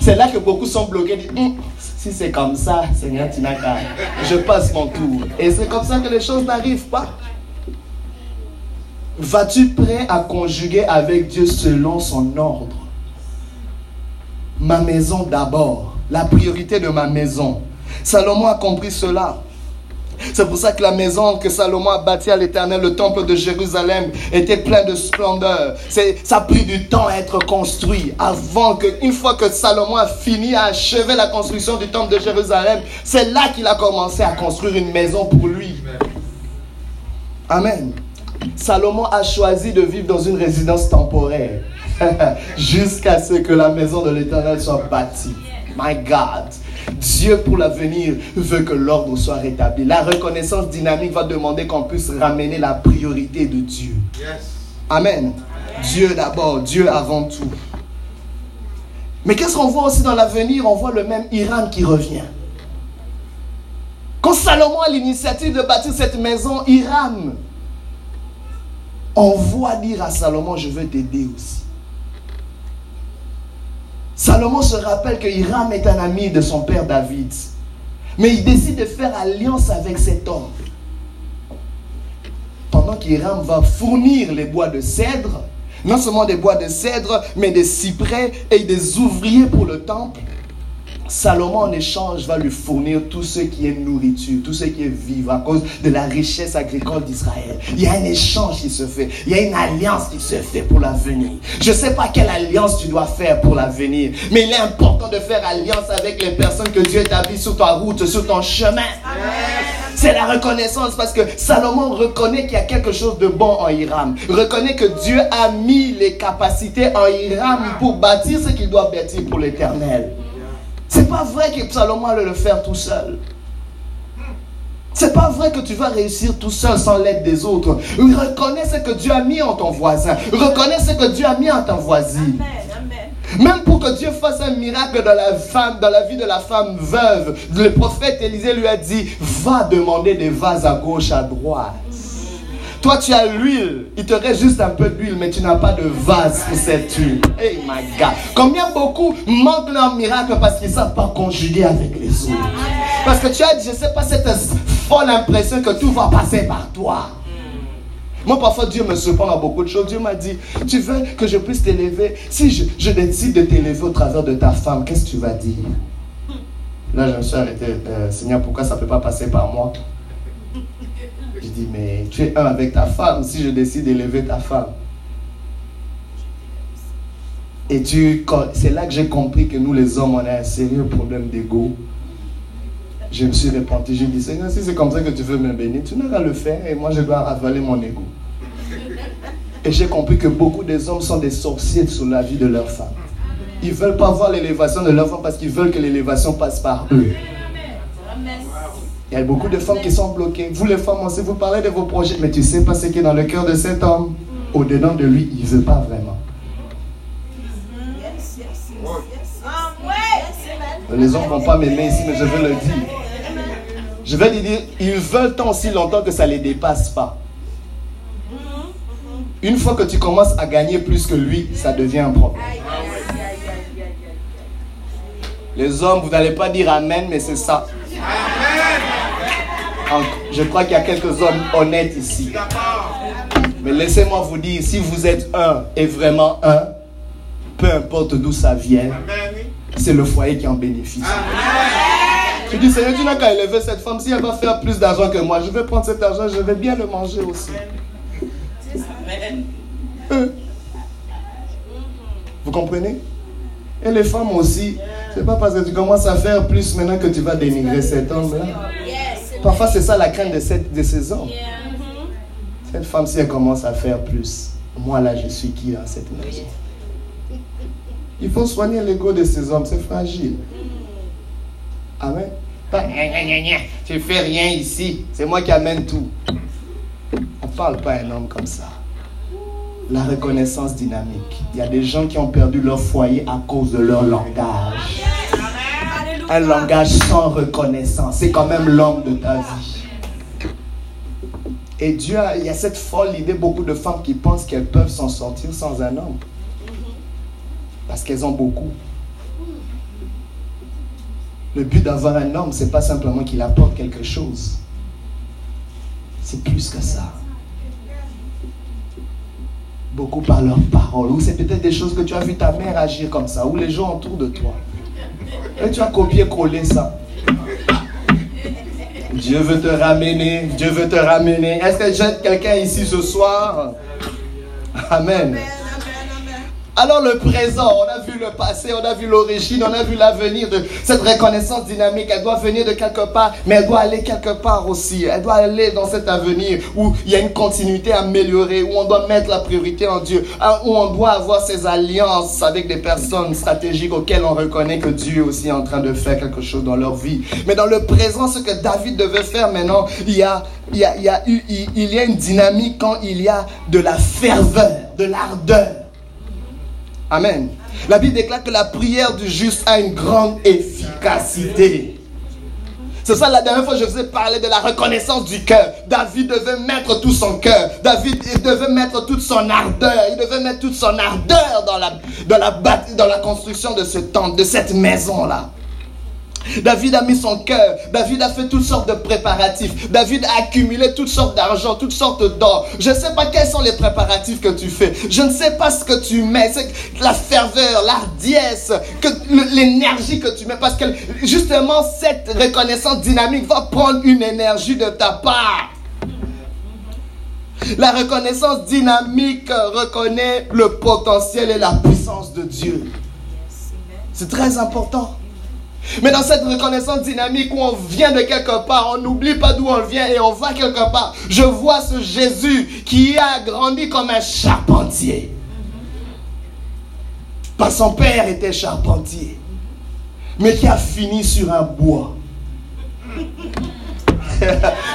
C'est là que beaucoup sont bloqués. Disent, hum, si c'est comme ça, Seigneur, tu n'as qu'à. Je passe mon tour. Et c'est comme ça que les choses n'arrivent pas. Vas-tu prêt à conjuguer avec Dieu selon son ordre? Ma maison d'abord. La priorité de ma maison. Salomon a compris cela. C'est pour ça que la maison que Salomon a bâtie à l'éternel, le temple de Jérusalem, était plein de splendeur. Ça a pris du temps à être construit. Avant que, une fois que Salomon a fini, à achever la construction du temple de Jérusalem, c'est là qu'il a commencé à construire une maison pour lui. Amen. Salomon a choisi de vivre dans une résidence temporaire jusqu'à ce que la maison de l'éternel soit bâtie. My God. Dieu pour l'avenir veut que l'ordre soit rétabli. La reconnaissance dynamique va demander qu'on puisse ramener la priorité de Dieu. Amen. Dieu d'abord, Dieu avant tout. Mais qu'est-ce qu'on voit aussi dans l'avenir? On voit le même Iran qui revient. Quand Salomon a l'initiative de bâtir cette maison, Iran envoie dire à Salomon, je veux t'aider aussi. Salomon se rappelle que Hiram est un ami de son père David. Mais il décide de faire alliance avec cet homme. Pendant qu'Hiram va fournir les bois de cèdre, non seulement des bois de cèdre, mais des cyprès et des ouvriers pour le temple, Salomon, en échange, va lui fournir tout ce qui est nourriture, tout ce qui est vivre à cause de la richesse agricole d'Israël. Il y a un échange qui se fait. Il y a une alliance qui se fait pour l'avenir. Je ne sais pas quelle alliance tu dois faire pour l'avenir, mais il est important de faire alliance avec les personnes que Dieu établit sur ta route, sur ton chemin. C'est la reconnaissance parce que Salomon reconnaît qu'il y a quelque chose de bon en Hiram. Reconnaît que Dieu a mis les capacités en Hiram pour bâtir ce qu'il doit bâtir pour l'éternel. C'est pas vrai que Salomon allait le faire tout seul. C'est pas vrai que tu vas réussir tout seul sans l'aide des autres. Reconnais ce que Dieu a mis en ton voisin. Reconnais ce que Dieu a mis en ta voisine. Même pour que Dieu fasse un miracle dans la femme, dans la vie de la femme veuve, le prophète Élisée lui a dit, va demander des vases à gauche, à droite. Toi, tu as l'huile. Il te reste juste un peu d'huile, mais tu n'as pas de vase pour cette huile. Hey my God. Combien beaucoup manquent leur miracle parce qu'ils ne savent pas conjuguer avec les autres? Parce que tu as, je ne sais pas, cette folle impression que tout va passer par toi. Moi, parfois, Dieu me surprend à beaucoup de choses. Dieu m'a dit, tu veux que je puisse t'élever? Si je, décide de t'élever au travers de ta femme, qu'est-ce que tu vas dire? Là, je me suis arrêté. Euh, Seigneur, pourquoi ça ne peut pas passer par moi? Dis, mais tu es un avec ta femme si je décide d'élever ta femme. Et tu, c'est là que j'ai compris que nous les hommes, on a un sérieux problème d'ego. Je me suis je me dit, Seigneur, si c'est comme ça que tu veux me bénir, tu n'auras le faire et moi je dois avaler mon ego. Et j'ai compris que beaucoup des hommes sont des sorciers sur la vie de leur femme. Ils ne veulent pas voir l'élévation de leur femme parce qu'ils veulent que l'élévation passe par eux. Il y a beaucoup de femmes qui sont bloquées. Vous les femmes aussi, vous parlez de vos projets, mais tu ne sais pas ce qui est dans le cœur de cet homme. Au-dedans de lui, il ne veut pas vraiment. Les hommes ne vont pas m'aimer ici, mais je veux le dire. Je vais lui dire, ils veulent tant si longtemps que ça ne les dépasse pas. Une fois que tu commences à gagner plus que lui, ça devient un problème. Les hommes, vous n'allez pas dire Amen, mais c'est ça. Je crois qu'il y a quelques hommes honnêtes ici. Mais laissez-moi vous dire, si vous êtes un et vraiment un, peu importe d'où ça vient, c'est le foyer qui en bénéficie. Je dis, Seigneur, tu n'as qu'à élever cette femme. Si elle va faire plus d'argent que moi, je vais prendre cet argent, je vais bien le manger aussi. Euh. Vous comprenez? Et les femmes aussi, c'est pas parce que tu commences à faire plus maintenant que tu vas dénigrer cet homme-là. Parfois, c'est ça la crainte de, cette, de ces hommes. Cette femme, si elle commence à faire plus, moi là, je suis qui dans cette maison? Il faut soigner l'ego de ces hommes, c'est fragile. Amen. Pas, tu fais rien ici, c'est moi qui amène tout. On ne parle pas à un homme comme ça. La reconnaissance dynamique. Il y a des gens qui ont perdu leur foyer à cause de leur langage un langage sans reconnaissance. C'est quand même l'homme de ta vie. Et Dieu, il y a cette folle idée, beaucoup de femmes qui pensent qu'elles peuvent s'en sortir sans un homme. Parce qu'elles ont beaucoup. Le but d'avoir un homme, c'est pas simplement qu'il apporte quelque chose. C'est plus que ça. Beaucoup par leurs paroles. Ou c'est peut-être des choses que tu as vu ta mère agir comme ça. Ou les gens autour de toi. Et tu as copié-collé ça. Dieu veut te ramener. Dieu veut te ramener. Est-ce que j'ai quelqu'un ici ce soir? Amen. Alors le présent, on a vu le passé, on a vu l'origine, on a vu l'avenir de cette reconnaissance dynamique. Elle doit venir de quelque part, mais elle doit aller quelque part aussi. Elle doit aller dans cet avenir où il y a une continuité améliorée, où on doit mettre la priorité en Dieu, hein, où on doit avoir ces alliances avec des personnes stratégiques auxquelles on reconnaît que Dieu est aussi en train de faire quelque chose dans leur vie. Mais dans le présent, ce que David devait faire maintenant, il y a, il y a, il y a, il y a une dynamique quand il y a de la ferveur, de l'ardeur. Amen. La Bible déclare que la prière du juste a une grande efficacité. C'est ça la dernière fois je vous ai parlé de la reconnaissance du cœur. David devait mettre tout son cœur. David devait mettre toute son ardeur. Il devait mettre toute son ardeur dans la, dans dans la construction de ce temple, de cette maison-là. David a mis son cœur. David a fait toutes sortes de préparatifs. David a accumulé toutes sortes d'argent, toutes sortes d'or. Je ne sais pas quels sont les préparatifs que tu fais. Je ne sais pas ce que tu mets. C'est la ferveur, l'ardiesse, l'énergie que tu mets. Parce que justement, cette reconnaissance dynamique va prendre une énergie de ta part. La reconnaissance dynamique reconnaît le potentiel et la puissance de Dieu. C'est très important. Mais dans cette reconnaissance dynamique où on vient de quelque part, on n'oublie pas d'où on vient et on va quelque part, je vois ce Jésus qui a grandi comme un charpentier. Parce son père était charpentier, mais qui a fini sur un bois.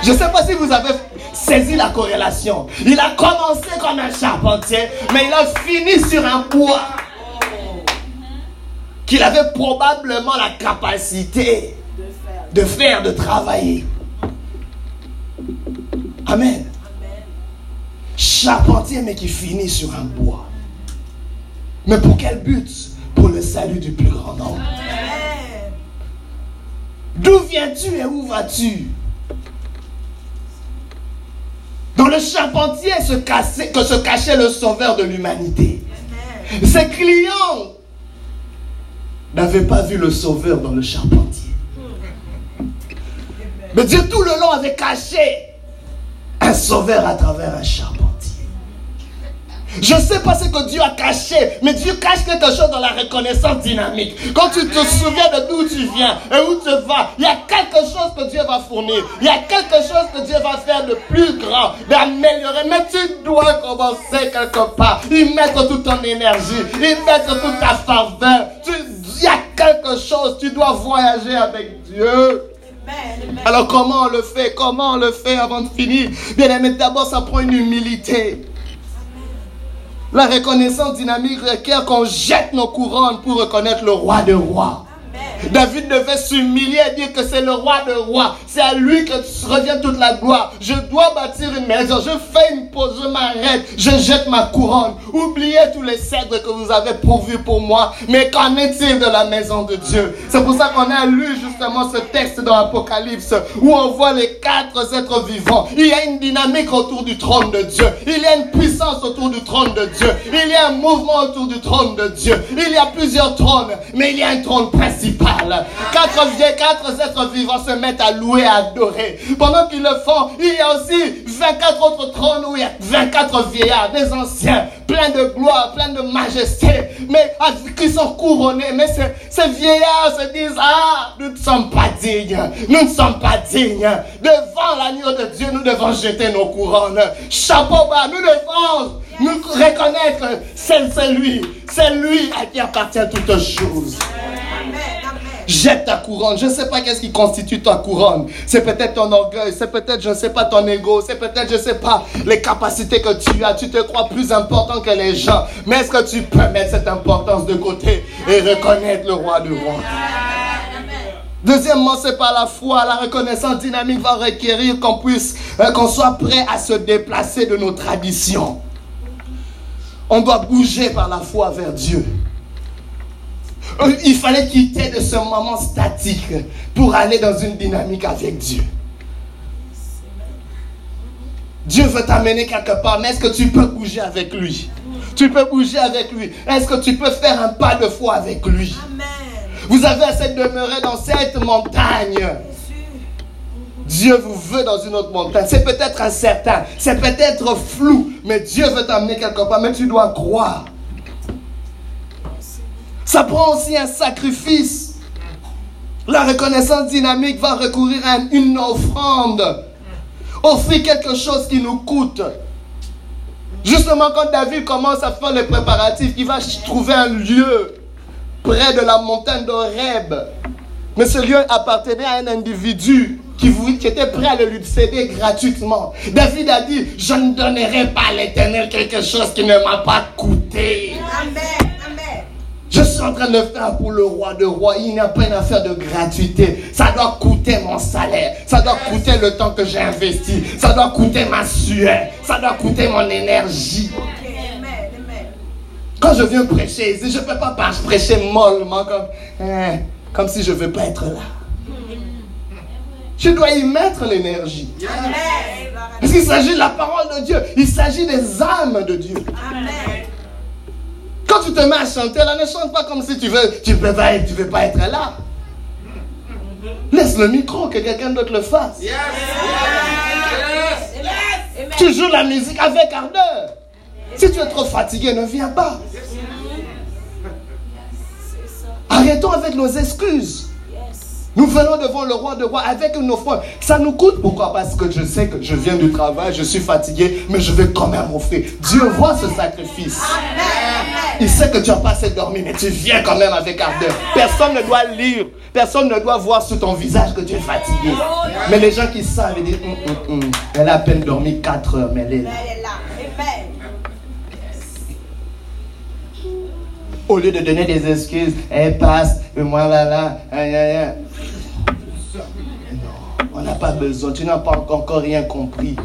je ne sais pas si vous avez saisi la corrélation. Il a commencé comme un charpentier, mais il a fini sur un bois qu'il avait probablement la capacité de faire, de travailler. Amen. Charpentier, mais qui finit sur un bois. Mais pour quel but? Pour le salut du plus grand nombre. D'où viens-tu et où vas-tu? Dans le charpentier se, que se cachait le sauveur de l'humanité. Ses clients n'avait pas vu le sauveur dans le charpentier. Mais Dieu tout le long avait caché un sauveur à travers un charpentier. Je ne sais pas ce que Dieu a caché, mais Dieu cache quelque chose dans la reconnaissance dynamique. Quand tu te souviens de d'où tu viens et où tu vas, il y a quelque chose que Dieu va fournir. Il y a quelque chose que Dieu va faire de plus grand, d'améliorer. Mais tu dois commencer quelque part. Y mettre toute ton énergie, y mettre toute ta faveur. a quelque chose, tu dois voyager avec Dieu. Alors comment on le fait? Comment on le fait avant de finir? Bien aimé, d'abord ça prend une humilité. La reconnaissance dynamique requiert qu'on jette nos couronnes pour reconnaître le roi des rois. David devait s'humilier et dire que c'est le roi de rois. C'est à lui que revient toute la gloire. Je dois bâtir une maison. Je fais une pause, je m'arrête. Je jette ma couronne. Oubliez tous les cèdres que vous avez pourvus pour moi. Mais qu'en est-il de la maison de Dieu? C'est pour ça qu'on a lu justement ce texte dans l'Apocalypse où on voit les quatre êtres vivants. Il y a une dynamique autour du trône de Dieu. Il y a une puissance autour du trône de Dieu. Il y a un mouvement autour du trône de Dieu. Il y a plusieurs trônes, mais il y a un trône principal. Quatre quatre êtres vivants se mettent à louer, à adorer. Pendant qu'ils le font, il y a aussi 24 autres trônes où il y a 24 vieillards, des anciens, pleins de gloire, pleins de majesté, mais qui sont couronnés. Mais ces, vieillards se disent, ah, nous ne sommes pas dignes, nous ne sommes pas dignes. Devant l'agneau de Dieu, nous devons jeter nos couronnes. Chapeau bas, nous devons nous reconnaître, c'est lui, c'est lui à qui appartient toutes choses. Jette ta couronne. Je ne sais pas qu'est-ce qui constitue ta couronne. C'est peut-être ton orgueil, c'est peut-être, je ne sais pas, ton ego, c'est peut-être, je ne sais pas, les capacités que tu as. Tu te crois plus important que les gens. Mais est-ce que tu peux mettre cette importance de côté et reconnaître le roi du roi? Deuxièmement, c'est par la foi. La reconnaissance dynamique va requérir qu'on puisse, euh, qu'on soit prêt à se déplacer de nos traditions. On doit bouger par la foi vers Dieu. Euh, il fallait quitter de ce moment statique pour aller dans une dynamique avec Dieu. Dieu veut t'amener quelque part, mais est-ce que tu peux bouger avec lui? Tu peux bouger avec lui. Est-ce que tu peux faire un pas de foi avec lui? Vous avez assez de demeurer dans cette montagne. Dieu vous veut dans une autre montagne. C'est peut-être incertain, c'est peut-être flou, mais Dieu veut t'amener quelque part, mais tu dois croire. Ça prend aussi un sacrifice. La reconnaissance dynamique va recourir à une offrande. Offrir quelque chose qui nous coûte. Justement, quand David commence à faire les préparatifs, il va trouver un lieu près de la montagne d'Oreb. Mais ce lieu appartenait à un individu qui, qui, était prêt à le lui céder gratuitement. David a dit, je ne donnerai pas à l'éternel quelque chose qui ne m'a pas coûté. Amen. Je suis en train de faire pour le roi de roi. Il n'y a pas une affaire de gratuité. Ça doit coûter mon salaire. Ça doit coûter le temps que j'ai investi. Ça doit coûter ma sueur. Ça doit coûter mon énergie. Quand je viens prêcher je ne peux pas prêcher mollement comme, hein, comme si je ne veux pas être là. Je dois y mettre l'énergie. Parce qu'il s'agit de la parole de Dieu. Il s'agit des âmes de Dieu. Amen. Quand tu te mets à chanter, là, ne chante pas comme si tu veux, tu peux pas être, tu veux pas être là. Laisse le micro, que quelqu'un d'autre le fasse. Tu joues la musique avec ardeur. Si tu es trop fatigué, ne viens pas. Arrêtons avec nos excuses. Nous venons devant le roi de roi avec une offrande. Ça nous coûte. Pourquoi? Parce que je sais que je viens du travail, je suis fatigué, mais je vais quand même offrir. Dieu voit ce sacrifice. Il sait que tu n'as pas assez dormi, mais tu viens quand même avec ardeur. Personne ne doit lire, personne ne doit voir sur ton visage que tu es fatigué. Mais les gens qui savent, ils disent, hum, hum, hum. elle a à peine dormi 4 heures, mais elle est là. Au lieu de donner des excuses, elle passe, et moi là là, Non, on n'a pas besoin, tu n'as pas encore rien compris.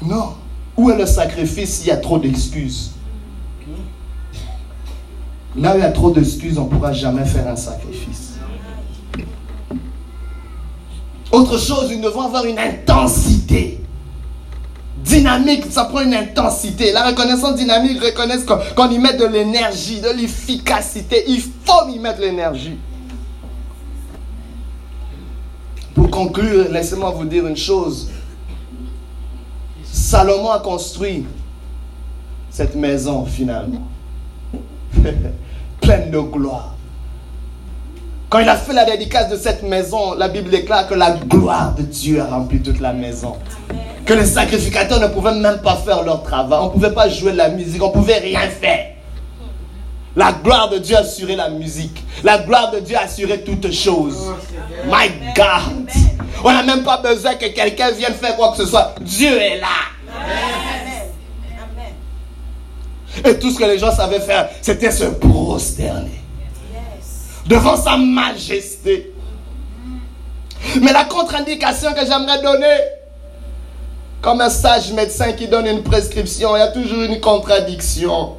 Non. Où est le sacrifice? S'il y a trop d'excuses Là où il y a trop d'excuses, on ne pourra jamais faire un sacrifice. Autre chose, nous devons avoir une intensité. Dynamique, ça prend une intensité. La reconnaissance dynamique reconnaît qu'on y met de l'énergie, de l'efficacité. Il faut y mettre l'énergie. Pour conclure, laissez-moi vous dire une chose. Salomon a construit cette maison finalement, pleine de gloire. Quand il a fait la dédicace de cette maison, la Bible déclare que la gloire de Dieu a rempli toute la maison. Que les sacrificateurs ne pouvaient même pas faire leur travail. On ne pouvait pas jouer la musique, on ne pouvait rien faire. La gloire de Dieu assurait la musique. La gloire de Dieu assurait toutes choses. My God. On n'a même pas besoin que quelqu'un vienne faire quoi que ce soit. Dieu est là. Et tout ce que les gens savaient faire, c'était se prosterner devant sa majesté. Mais la contre-indication que j'aimerais donner, comme un sage médecin qui donne une prescription, il y a toujours une contradiction.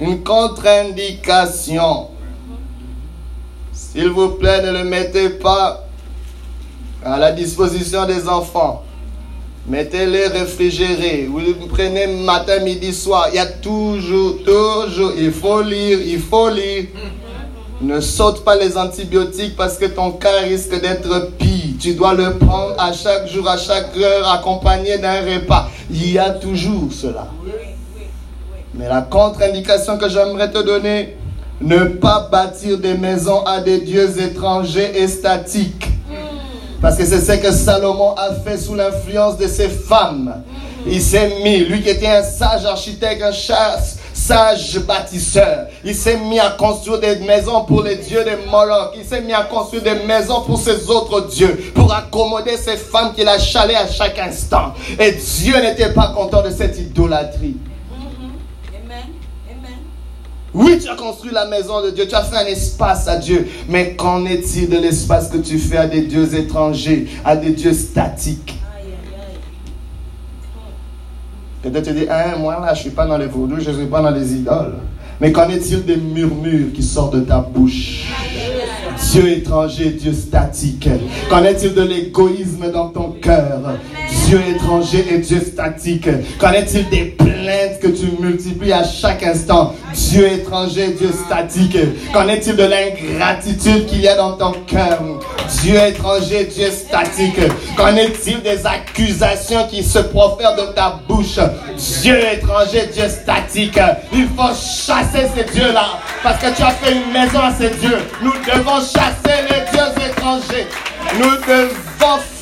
Une contre-indication. S'il vous plaît, ne le mettez pas à la disposition des enfants. Mettez-les réfrigérés. Vous les prenez matin, midi, soir. Il y a toujours, toujours, il faut lire, il faut lire. Ne saute pas les antibiotiques parce que ton cas risque d'être pire. Tu dois le prendre à chaque jour, à chaque heure, accompagné d'un repas. Il y a toujours cela. Mais la contre-indication que j'aimerais te donner, ne pas bâtir des maisons à des dieux étrangers et statiques. Parce que c'est ce que Salomon a fait sous l'influence de ses femmes. Il s'est mis, lui qui était un sage architecte, un sage bâtisseur. Il s'est mis à construire des maisons pour les dieux des Moloch. Il s'est mis à construire des maisons pour ses autres dieux, pour accommoder ces femmes qu'il a chalées à chaque instant. Et Dieu n'était pas content de cette idolâtrie. Oui, tu as construit la maison de Dieu, tu as fait un espace à Dieu, mais qu'en est-il de l'espace que tu fais à des dieux étrangers, à des dieux statiques? Peut-être tu dis, hein, moi là, je ne suis pas dans les vaudous, je ne suis pas dans les idoles. Mais qu'en est-il des murmures qui sortent de ta bouche? Dieu étranger, Dieu statique. Qu'en est-il de l'égoïsme dans ton cœur? Dieu étranger et Dieu statique. Qu'en est-il des plaintes que tu multiplies à chaque instant? Dieu étranger, Dieu statique. Qu'en est-il de l'ingratitude qu'il y a dans ton cœur? Dieu étranger, Dieu statique. Qu'en est-il des accusations qui se profèrent de ta bouche? Dieu étranger, Dieu statique. Il faut chasser ces dieux-là. Parce que tu as fait une maison à ces dieux. Nous devons chasser les dieux étrangers.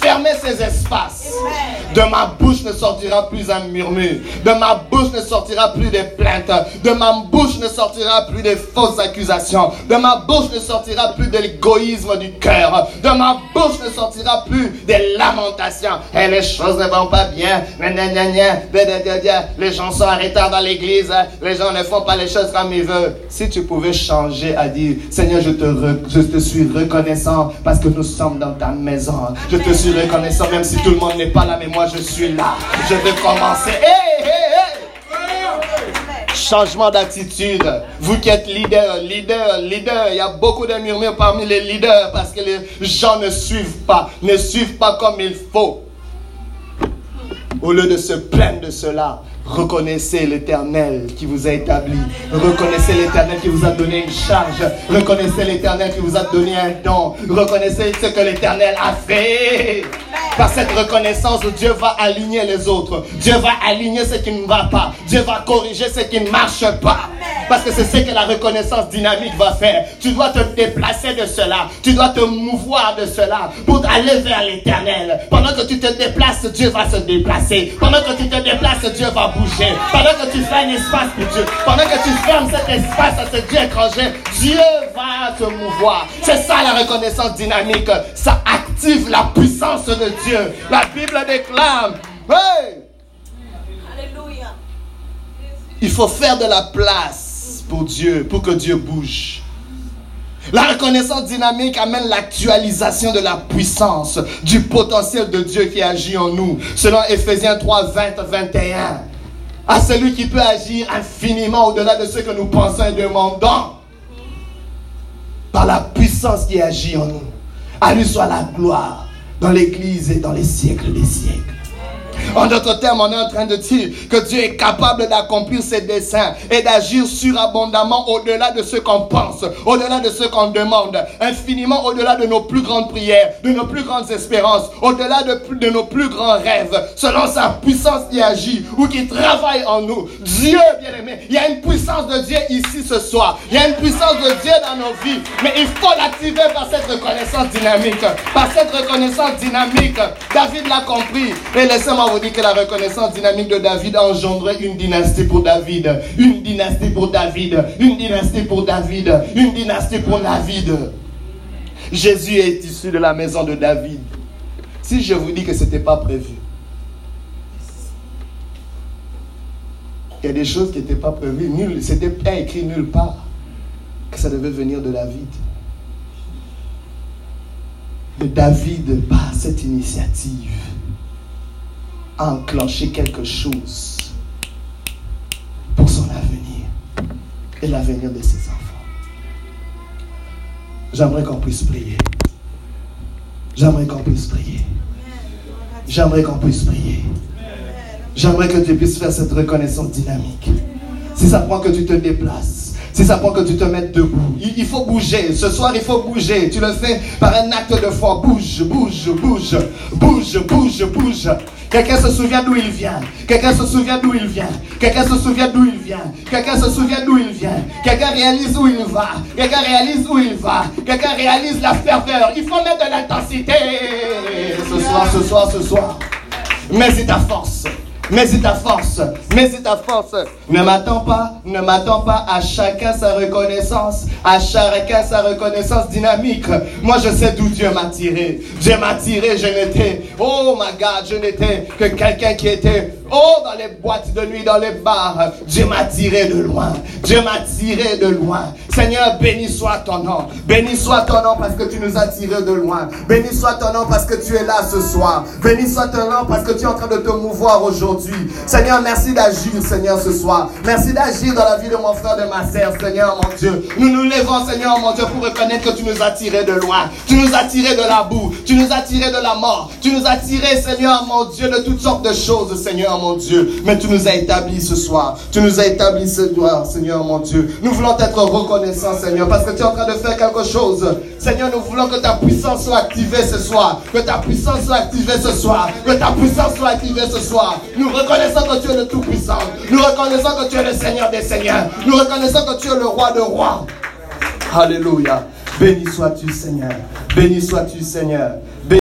Fermer ces espaces. De ma bouche ne sortira plus un murmure. De ma bouche ne sortira plus des plaintes. De ma bouche ne sortira plus des fausses accusations. De ma bouche ne sortira plus de l'égoïsme du cœur. De ma bouche ne sortira plus des lamentations. Et les choses ne vont pas bien. Les gens sont arrêtés dans l'église. Les gens ne font pas les choses comme ils veulent. Si tu pouvais changer à dire, Seigneur, je te, je te suis reconnaissant parce que nous sommes dans ta maison. Je te suis reconnaissant même si tout le monde n'est pas là, mais moi je suis là. Je vais commencer. Changement d'attitude. Vous qui êtes leader, leader, leader, il y a beaucoup de murmures parmi les leaders parce que les gens ne suivent pas, ne suivent pas comme il faut. Au lieu de se plaindre de cela, Reconnaissez l'éternel qui vous a établi. Reconnaissez l'éternel qui vous a donné une charge. Reconnaissez l'éternel qui vous a donné un don. Reconnaissez ce que l'éternel a fait. Par cette reconnaissance, Dieu va aligner les autres. Dieu va aligner ce qui ne va pas. Dieu va corriger ce qui ne marche pas. Parce que c'est ce que la reconnaissance dynamique va faire. Tu dois te déplacer de cela. Tu dois te mouvoir de cela pour aller vers l'éternel. Pendant que tu te déplaces, Dieu va se déplacer. Pendant que tu te déplaces, Dieu va. Pendant que tu fais un espace pour Dieu. Pendant que tu fermes cet espace à ce Dieu étranger, Dieu va te mouvoir. C'est ça la reconnaissance dynamique. Ça active la puissance de Dieu. La Bible déclare. Hey! Alléluia. Il faut faire de la place pour Dieu, pour que Dieu bouge. La reconnaissance dynamique amène l'actualisation de la puissance, du potentiel de Dieu qui agit en nous. Selon Ephésiens 3, 20, 21. À celui qui peut agir infiniment au-delà de ce que nous pensons et demandons. Par la puissance qui agit en nous. À lui soit la gloire dans l'Église et dans les siècles des siècles. En d'autres termes, on est en train de dire que Dieu est capable d'accomplir ses desseins et d'agir surabondamment au-delà de ce qu'on pense, au-delà de ce qu'on demande, infiniment au-delà de nos plus grandes prières, de nos plus grandes espérances, au-delà de, de nos plus grands rêves, selon sa puissance qui agit ou qui travaille en nous. Dieu, bien aimé, il y a une puissance de Dieu ici ce soir. Il y a une puissance de Dieu dans nos vies, mais il faut l'activer par cette reconnaissance dynamique. Par cette reconnaissance dynamique, David l'a compris. Et laissez-moi vous que la reconnaissance dynamique de David a engendré une dynastie pour David, une dynastie pour David, une dynastie pour David, une dynastie pour David. Jésus est issu de la maison de David. Si je vous dis que ce n'était pas prévu, il y a des choses qui n'étaient pas prévues, c'était pas écrit nulle part que ça devait venir de David. Mais David, par cette initiative, enclencher quelque chose pour son avenir et l'avenir de ses enfants. J'aimerais qu'on puisse prier. J'aimerais qu'on puisse prier. J'aimerais qu'on puisse prier. J'aimerais que tu puisses faire cette reconnaissance dynamique. Si ça prend que tu te déplaces, si ça prend que tu te mettes debout, il, faut bouger. Ce soir, il faut bouger. Tu le fais par un acte de foi. Bouge, bouge, bouge, bouge, bouge, bouge. Quelqu'un se souvient d'où il vient. Quelqu'un se souvient d'où il vient. Quelqu'un se souvient d'où il vient. Quelqu'un se souvient d'où il vient. Quelqu'un réalise où il va. Quelqu'un réalise où il va. Quelqu'un réalise la ferveur. Il faut mettre de l'intensité. Ce soir, ce soir, ce soir. Mais c'est ta force. Mais c'est ta force. Mais c'est ta force. Ne m'attends pas. Ne m'attends pas à chacun sa reconnaissance. À chacun sa reconnaissance dynamique. Moi, je sais d'où Dieu m'a tiré. Dieu m'a tiré. Je n'étais, oh my God, je n'étais que quelqu'un qui était Oh, dans les boîtes de nuit, dans les bars, Dieu m'a tiré de loin. Dieu m'a tiré de loin. Seigneur, béni soit ton nom. Béni soit ton nom parce que tu nous as tirés de loin. Béni soit ton nom parce que tu es là ce soir. Béni soit ton nom parce que tu es en train de te mouvoir aujourd'hui. Seigneur, merci d'agir, Seigneur, ce soir. Merci d'agir dans la vie de mon frère, de ma sœur, Seigneur, mon Dieu. Nous nous levons, Seigneur, mon Dieu, pour reconnaître que tu nous as tirés de loin. Tu nous as tirés de la boue. Tu nous as tirés de la mort. Tu nous as tirés, Seigneur, mon Dieu, de toutes sortes de choses, Seigneur, mon Dieu. Mais tu nous as établis ce soir. Tu nous as établis ce soir, Seigneur, mon Dieu. Nous voulons être reconnaissants, Seigneur, parce que tu es en train de faire quelque chose. Seigneur, nous voulons que ta puissance soit activée ce soir. Que ta puissance soit activée ce soir. Que ta puissance soit activée ce soir. Reconnaissons que tu es le Tout-Puissant. Nous reconnaissons que tu es le Seigneur des Seigneurs. Nous reconnaissons que tu es le Roi de Rois. Alléluia. Béni sois-tu, Seigneur. Béni sois-tu, Seigneur.